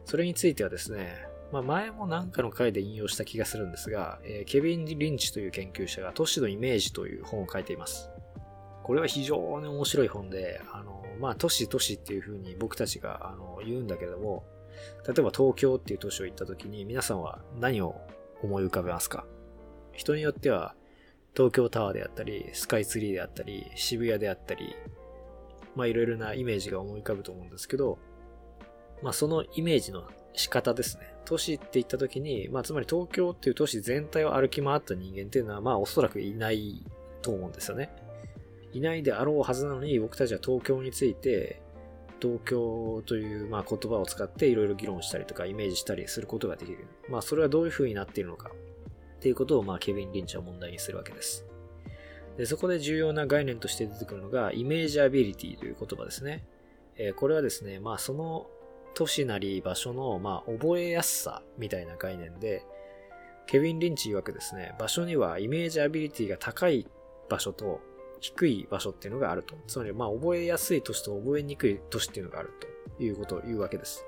それについてはですね、まあ、前も何かの回で引用した気がするんですが、えー、ケビン・リンチという研究者が都市のイメージという本を書いています。これは非常に面白い本で、あの、まあ、都市都市っていうふうに僕たちが、あの、言うんだけども、例えば東京っていう都市を行った時に皆さんは何を思い浮かべますか？人によっては東京タワーであったり、スカイツリーであったり、渋谷であったり、まあいろいろなイメージが思い浮かぶと思うんですけど、まあそのイメージの仕方ですね。都市って言った時に、まあつまり東京っていう都市全体を歩き回った人間っていうのはまあおそらくいないと思うんですよね。いないであろうはずなのに僕たちは東京について東京というまあ言葉を使っていろいろ議論したりとかイメージしたりすることができる。まあそれはどういう風になっているのかっていうことをまあケビン・リンチは問題にするわけです。でそこで重要な概念として出てくるのが imageability という言葉ですね。えー、これはですね、まあその都市なり場所のまあ覚えやすさみたいな概念で、ケビン・リンチ曰くですね、場所には imageability が高い場所と低い場所っていうのがあると。つまり、まあ、覚えやすい都市と覚えにくい都市っていうのがあるということを言うわけです。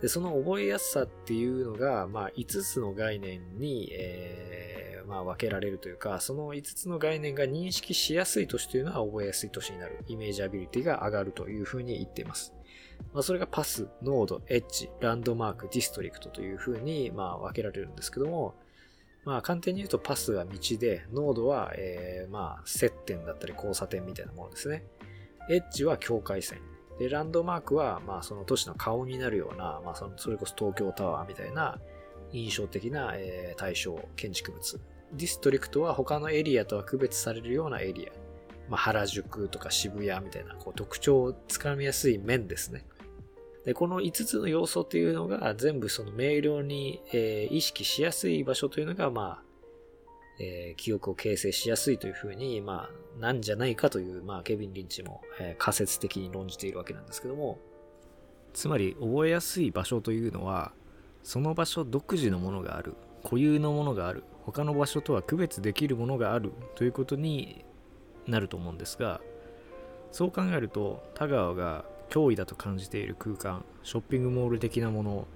で、その覚えやすさっていうのが、まあ、5つの概念に、えー、まあ、分けられるというか、その5つの概念が認識しやすい都市というのは覚えやすい都市になる。 imageability が上がるというふうに言っています。まあ、それがパス、ノード、エッジ、ランドマーク、ディストリクトというふうに、まあ、分けられるんですけども、まあ、簡単に言うとパスは道で、ノードは、えー、まあ、接点だったり交差点みたいなものですね。エッジは境界線。で、ランドマークは、まあ、その都市の顔になるような、まあ、その、それこそ東京タワーみたいな、印象的な、えー、対象建築物。ディストリクトは他のエリアとは区別されるようなエリア。まあ、原宿とか渋谷みたいなこう特徴をつかみやすい面ですね。で、この5つの要素っていうのが全部その明瞭に、えー、意識しやすい場所というのが、まあ、えー、記憶を形成しやすいというふうに、まあ、なんじゃないかという、まあ、ケビン・リンチも、えー、仮説的に論じているわけなんですけども、つまり覚えやすい場所というのは、その場所独自のものがある。固有のものがある。他の場所とは区別できるものがある。ということになると思うんですがそう考えると田川が脅威だと感じている空間ショッピングモール的なもの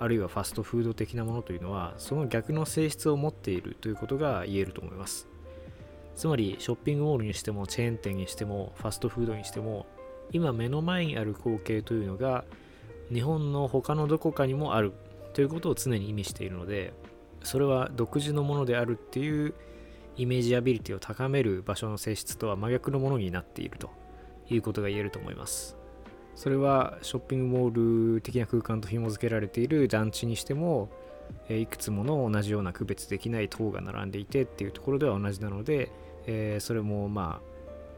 あるいはファストフード的なものというのはその逆の性質を持っているということが言えると思います。つまりショッピングモールにしてもチェーン店にしてもファストフードにしても今目の前にある光景というのが日本の他のどこかにもあるということを常に意味しているのでそれは独自のものであるっていうイメージアビリティを高める場所の性質とは真逆のものになっているということが言えると思います。それはショッピングモール的な空間と紐付けられている団地にしてもいくつもの同じような区別できない塔が並んでいてっていうところでは同じなので、えそれもま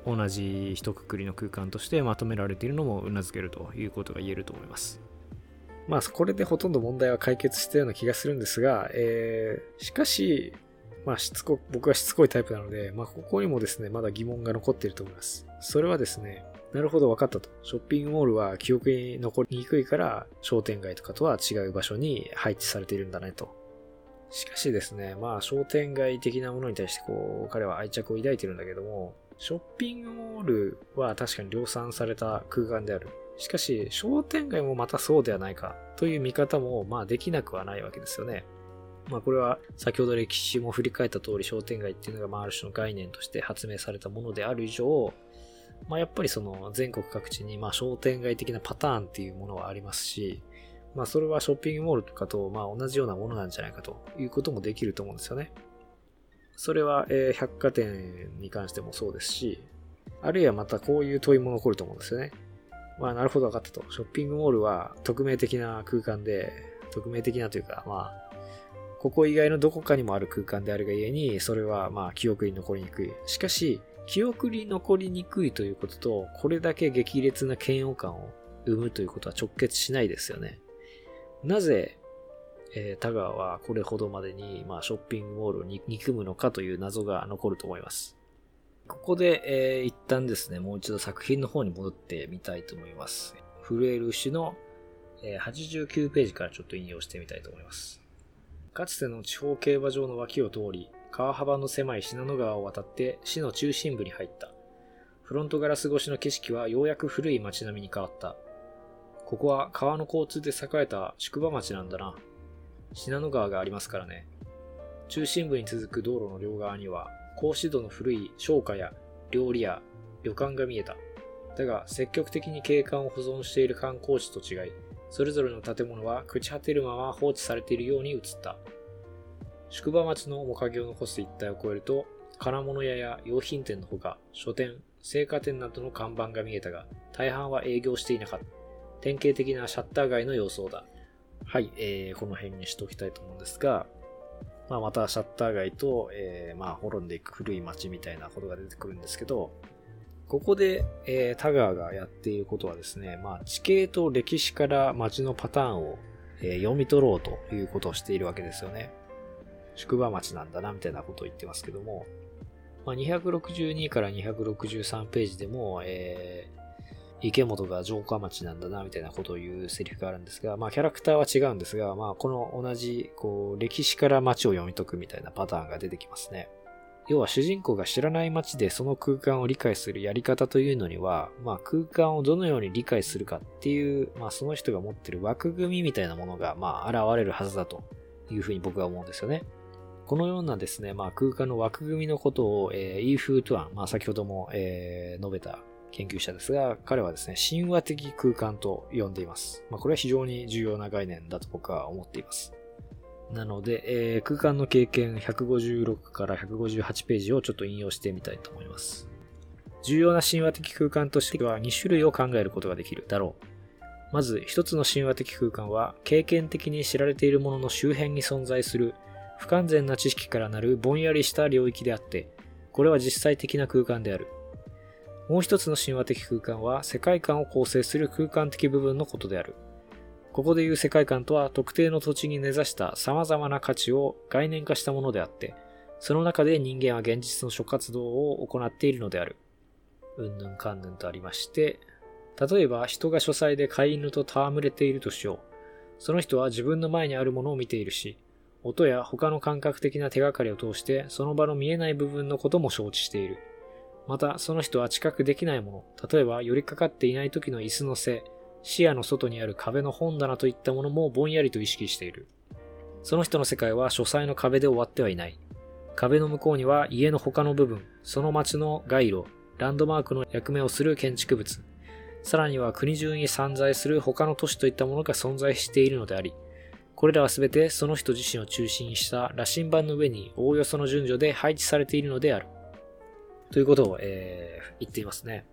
あ同じ一括りの空間としてまとめられているのもうなずけるということが言えると思いますまあ、これでほとんど問題は解決したような気がするんですが、えー、しかし、まあ、しつこ、僕はしつこいタイプなので、まあ、ここにもですね、まだ疑問が残っていると思います。それはですね、なるほど分かったと。ショッピングモールは記憶に残りにくいから、商店街とかとは違う場所に配置されているんだねと。しかしですね、まあ商店街的なものに対してこう、彼は愛着を抱いてるんだけども、ショッピングモールは確かに量産された空間である。しかし、商店街もまたそうではないかという見方も、まあできなくはないわけですよね。まあこれは先ほど歴史も振り返った通り商店街っていうのがまあある種の概念として発明されたものである以上、まあやっぱりその全国各地にま商店街的なパターンっていうものはありますし、まあそれはショッピングモールとかとま同じようなものなんじゃないかということもできると思うんですよね。それは、え百貨店に関してもそうですし、あるいはまたこういう問いも残ると思うんですよね。まあ、なるほど分かったと。ショッピングモールは匿名的な空間で、匿名的なというか、まあ、ここ以外のどこかにもある空間であるがゆえに、それはまあ記憶に残りにくい。しかし、記憶に残りにくいということと、これだけ激烈な嫌悪感を生むということは直結しないですよね。なぜ、えー、田川はこれほどまでに、まあ、ショッピングモールを憎むのかという謎が残ると思います。ここで、えー、一旦ですね、もう一度作品の方に戻ってみたいと思います。震える牛の、えー、89ページからちょっと引用してみたいと思います。かつての地方競馬場の脇を通り、川幅の狭い信濃川を渡って市の中心部に入った。フロントガラス越しの景色はようやく古い街並みに変わった。ここは川の交通で栄えた宿場町なんだな。信濃川がありますからね。中心部に続く道路の両側には格子戸の古い商家や料理屋、旅館が見えた。だが、積極的に景観を保存している観光地と違い、それぞれの建物は朽ち果てるまま放置されているように映った。宿場町の面影を残す一帯を越えると、金物屋や用品店のほか、書店、青果店などの看板が見えたが、大半は営業していなかった。典型的なシャッター街の様相だ。はい、えー、この辺にしておきたいと思うんですが、まあ、またシャッター街と、えー、まあ、滅んでいく古い街みたいなことが出てくるんですけど、ここで、えー、田川がやっていることはですね、まあ、地形と歴史から街のパターンを、えー、読み取ろうということをしているわけですよね。宿場町なんだな、みたいなことを言ってますけども、まあ、262から263ページでも、えー、池本が城下町なんだな、みたいなことを言うセリフがあるんですが、まあキャラクターは違うんですが、まあこの同じ、こう、歴史から街を読み解くみたいなパターンが出てきますね。要は主人公が知らない街でその空間を理解するやり方というのには、まあ空間をどのように理解するかっていう、まあその人が持ってる枠組みみたいなものが、まあ現れるはずだというふうに僕は思うんですよね。このようなですね、まあ、空間の枠組みのことを、えー、イーフー・トゥアン、まあ、先ほども、えー、述べた研究者ですが、彼はですね、神話的空間と呼んでいます。まあ、これは非常に重要な概念だと僕は思っています。なので、えー、空間の経験156から158ページをちょっと引用してみたいと思います。重要な神話的空間としては2種類を考えることができるだろう。まず一つの神話的空間は経験的に知られているものの周辺に存在する不完全な知識からなるぼんやりした領域であって、これは実際的な空間である。もう一つの神話的空間は世界観を構成する空間的部分のことである。ここでいう世界観とは特定の土地に根ざした様々な価値を概念化したものであって、その中で人間は現実の諸活動を行っているのである。うんぬんかんぬんとありまして、例えば人が書斎で飼い犬と戯れているとしよう。その人は自分の前にあるものを見ているし、音や他の感覚的な手がかりを通してその場の見えない部分のことも承知している。また、その人は知覚できないもの、例えば寄りかかっていない時の椅子の背、視野の外にある壁の本棚といったものもぼんやりと意識している。その人の世界は書斎の壁で終わってはいない。壁の向こうには家の他の部分、その街の街路、ランドマークの役目をする建築物、さらには国中に散在する他の都市といったものが存在しているのであり、これらはすべてその人自身を中心にした羅針盤の上におおよその順序で配置されているのである。ということを、えー、言っていますね。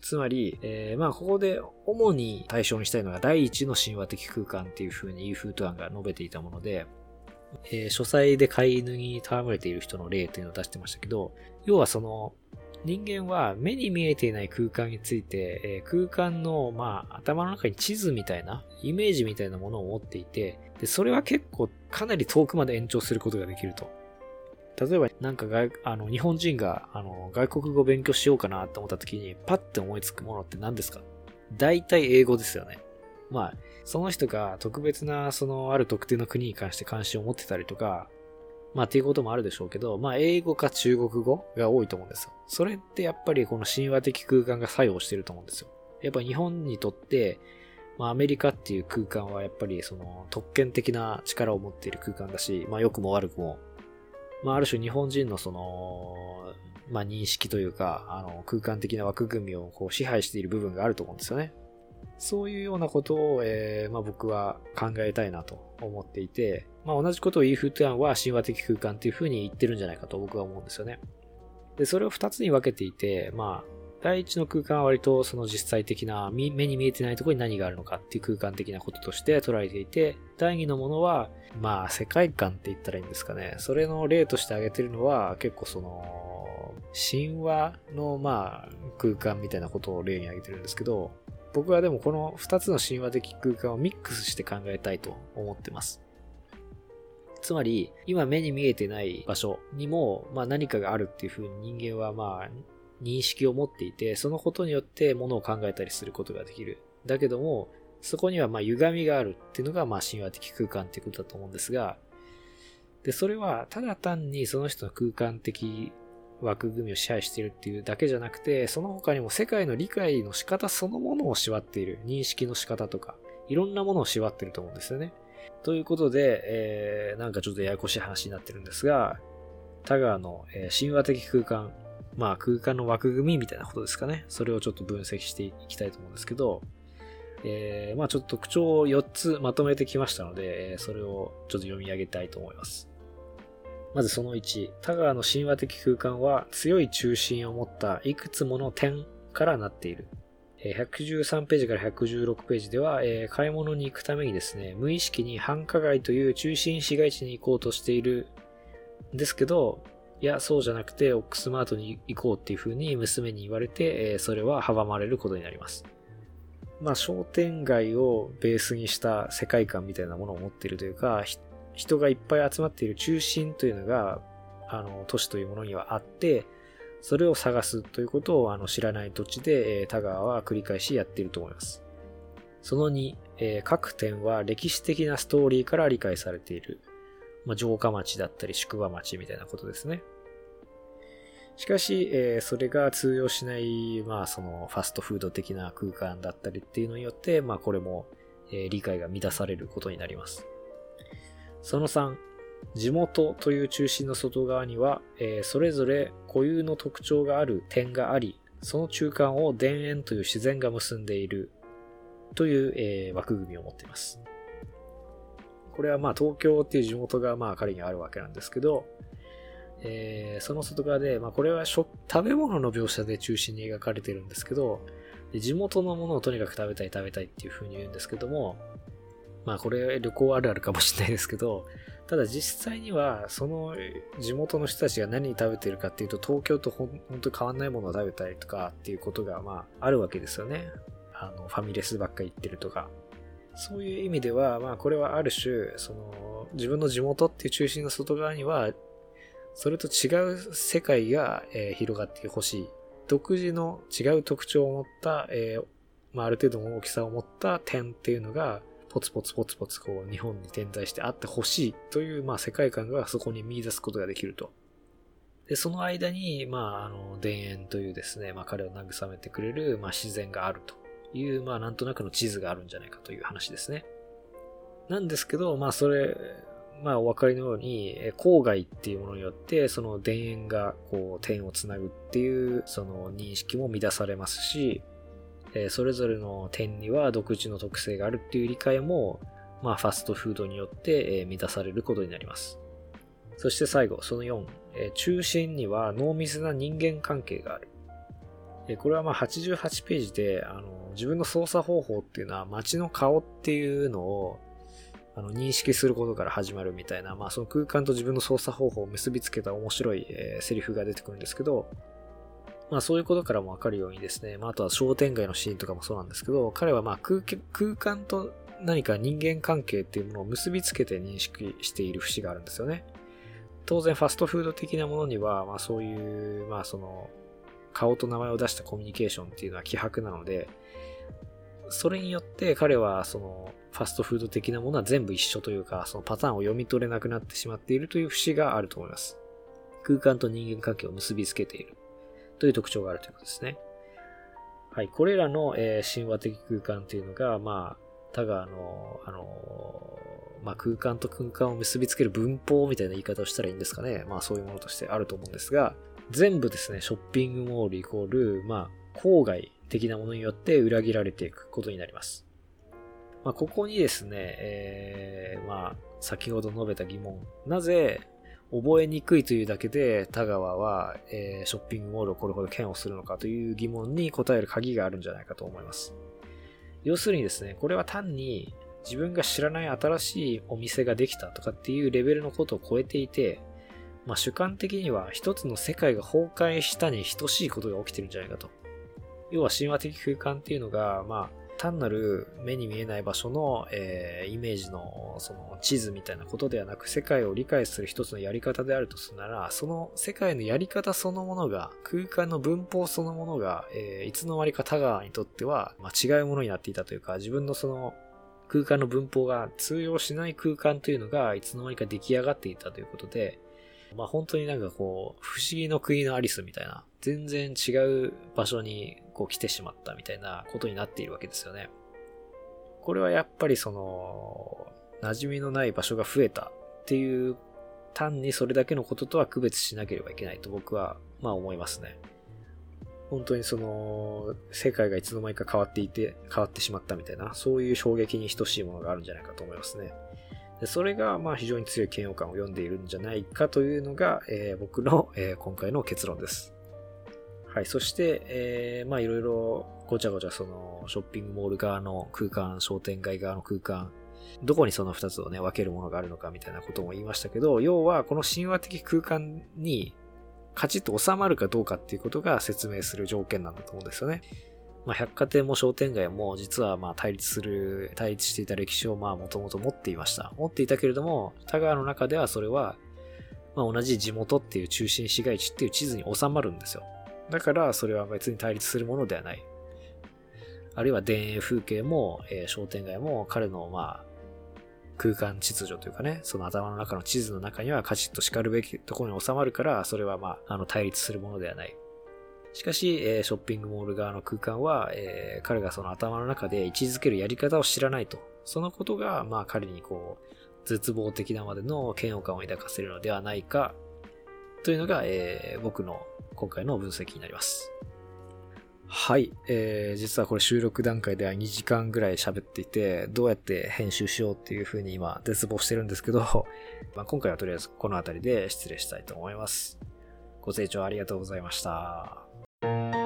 つまり、えー、まあ、ここで主に対象にしたいのが第一の神話的空間っていう風にイーフートアンが述べていたもので、えー、書斎で飼い犬に戯れている人の例というのを出してましたけど、要はその、人間は目に見えていない空間について、えー、空間の、まあ、頭の中に地図みたいな、イメージみたいなものを持っていて、で、それは結構かなり遠くまで延長することができると。例えば、なんか外、あの、日本人が、あの、外国語勉強しようかなと思った時に、パッて思いつくものって何ですか？大体英語ですよね。まあ、その人が特別な、その、ある特定の国に関して関心を持ってたりとか、まあっていうこともあるでしょうけど、まあ英語か中国語が多いと思うんですよ。それってやっぱりこの神話的空間が作用してると思うんですよ。やっぱ日本にとって、まあアメリカっていう空間はやっぱりその特権的な力を持っている空間だし、まあ良くも悪くもまあ、ある種日本人のその、まあ、認識というか、あの、空間的な枠組みをこう支配している部分があると思うんですよね。そういうようなことを、えー、まあ、僕は考えたいなと思っていて、まあ、同じことをイーフトゥアンは神話的空間っていうふうに言ってるんじゃないかと僕は思うんですよね。で、それを二つに分けていて、まあ、第一の空間は割とその実際的な目に見えてないところに何があるのかっていう空間的なこととして捉えていて、第二のものは、まあ世界観って言ったらいいんですかね。それの例として挙げてるのは結構その、神話のまあ空間みたいなことを例に挙げてるんですけど、僕はでもこの二つの神話的空間をミックスして考えたいと思ってます。つまり、今目に見えてない場所にも、まあ何かがあるっていうふうに人間はまあ認識を持っていて、そのことによってものを考えたりすることができる。だけども、そこにはまあ歪みがあるっていうのがまあ神話的空間っていうことだと思うんですが、で、それはただ単にその人の空間的枠組みを支配しているっていうだけじゃなくて、その他にも世界の理解の仕方そのものを縛っている。認識の仕方とか、いろんなものを縛ってると思うんですよね。ということで、えー、なんかちょっとややこしい話になってるんですが、田川の、え、神話的空間まあ空間の枠組みみたいなことですかね。それをちょっと分析していきたいと思うんですけど、えー、まあちょっと特徴を4つまとめてきましたので、それをちょっと読み上げたいと思います。まずその1、田川の神話的空間は強い中心を持ったいくつもの点からなっている。113ページから116ページでは、えー、買い物に行くためにですね、無意識に繁華街という中心市街地に行こうとしているんですけど、いや、そうじゃなくて、オックスマートに行こうっていう風に娘に言われて、え、それは阻まれることになります。まあ、商店街をベースにした世界観みたいなものを持っているというか、人がいっぱい集まっている中心というのが、あの、都市というものにはあって、それを探すということをあの知らない土地で、えー、田川は繰り返しやっていると思います。その2、えー、各点は歴史的なストーリーから理解されている。まあ、城下町だったり宿場町みたいなことですね。しかし、えー、それが通用しない、まあ、その、ファストフード的な空間だったりっていうのによって、まあ、これも、えー、理解が乱されることになります。その3、地元という中心の外側には、えーそれぞれ固有の特徴がある点があり、その中間を田園という自然が結んでいるという、えー枠組みを持っています。これはまあ東京っていう地元がまあ彼にあるわけなんですけど、えーその外側で、まあこれは食べ物の描写で中心に描かれてるんですけど、で地元のものをとにかく食べたい食べたいっていう風に言うんですけども、まあこれ旅行あるあるかもしれないですけど、ただ実際にはその地元の人たちが何食べてるかっていうと東京とほん本当に変わんないものを食べたりとかっていうことがまああるわけですよね。あのファミレスばっかり行ってるとか。そういう意味では、まあこれはある種、その自分の地元っていう中心の外側には、それと違う世界が、えー広がってほしい。独自の違う特徴を持った、えーまあある程度の大きさを持った点っていうのが、ポツポツポツポツこう日本に点在してあってほしいという、まあ世界観がそこに見出すことができると。で、その間に、まあ、あの、田園というですね、まあ彼を慰めてくれる、まあ自然があるという、まあなんとなくの地図があるんじゃないかという話ですね。なんですけど、まあそれ、まあお分かりのように、郊外っていうものによって、その田園がこう点をつなぐっていう、その認識も乱されますし、それぞれの点には独自の特性があるっていう理解も、まあファストフードによって、えー満たされることになります。そして最後、その4、中心には濃密な人間関係がある。これはまあ88ページで、あの、自分の操作方法っていうのは街の顔っていうのを、あの、認識することから始まるみたいな、まあその空間と自分の操作方法を結びつけた面白い、えーセリフが出てくるんですけど、まあそういうことからもわかるようにですね、まああとは商店街のシーンとかもそうなんですけど、彼はまあ空空間と何か人間関係っていうものを結びつけて認識している節があるんですよね。当然ファストフード的なものには、まあそういう、まあその、顔と名前を出したコミュニケーションっていうのは希薄なので、それによって彼はそのファストフード的なものは全部一緒というか、そのパターンを読み取れなくなってしまっているという節があると思います。空間と人間関係を結びつけているという特徴があるということですね。はい、これらの、えー神話的空間というのが、まあ、田川の、あのまあ、空間と空間を結びつける文法みたいな言い方をしたらいいんですかね。まあ、そういうものとしてあると思うんですが、全部ですね、ショッピングモールイコール、まあ、郊外的なものによって裏切られていくことになります。まあ、ここにですね、えーまあ、先ほど述べた疑問。なぜ、覚えにくいというだけで、田川は、えーショッピングモールをこれほど嫌悪するのかという疑問に答える鍵があるんじゃないかと思います。要するにですね、これは単に自分が知らない新しいお店ができたとかっていうレベルのことを超えていて、まあ主観的には一つの世界が崩壊したに等しいことが起きてるんじゃないかと。要は神話的空間っていうのが、まあ、単なる目に見えない場所の、えーイメージのその地図みたいなことではなく世界を理解する一つのやり方であるとするならその世界のやり方そのものが空間の文法そのものが、えーいつの間にか田川にとっては、まあ、違うものになっていたというか自分のその空間の文法が通用しない空間というのがいつの間にか出来上がっていたということで、まあ本当になんかこう、不思議の国のアリスみたいな、全然違う場所にこう来てしまったみたいなことになっているわけですよね。これはやっぱりその、馴染みのない場所が増えたっていう、単にそれだけのこととは区別しなければいけないと僕は、まあ思いますね。本当にその、世界がいつの間にか変わっていて、変わってしまったみたいな、そういう衝撃に等しいものがあるんじゃないかと思いますね。それが、まあ非常に強い嫌悪感を読んでいるんじゃないかというのが、えー僕の、えー今回の結論です。はい。そして、えーまあいろいろごちゃごちゃその、ショッピングモール側の空間、商店街側の空間、どこにその二つをね、分けるものがあるのかみたいなことも言いましたけど、要はこの神話的空間にカチッと収まるかどうかっていうことが説明する条件なんだと思うんですよね。まあ、百貨店も商店街も実はまあ対立する、対立していた歴史をまあもともと持っていました。持っていたけれども、田川の中ではそれは、まあ同じ地元っていう中心市街地っていう地図に収まるんですよ。だからそれは別に対立するものではない。あるいは田園風景も、えー商店街も彼のまあ空間秩序というかね、その頭の中の地図の中にはカチッと叱るべきところに収まるから、それはまあ、あの対立するものではない。しかし、えショッピングモール側の空間は、え彼がその頭の中で位置づけるやり方を知らないと。そのことが、まあ彼にこう、絶望的なまでの嫌悪感を抱かせるのではないか、というのが、えー、僕の今回の分析になります。はい、えー、実はこれ収録段階では2時間ぐらい喋っていて、どうやって編集しようっていう風に今絶望してるんですけど、まあ、今回はとりあえずこの辺りで失礼したいと思います。ご清聴ありがとうございました。Thank you.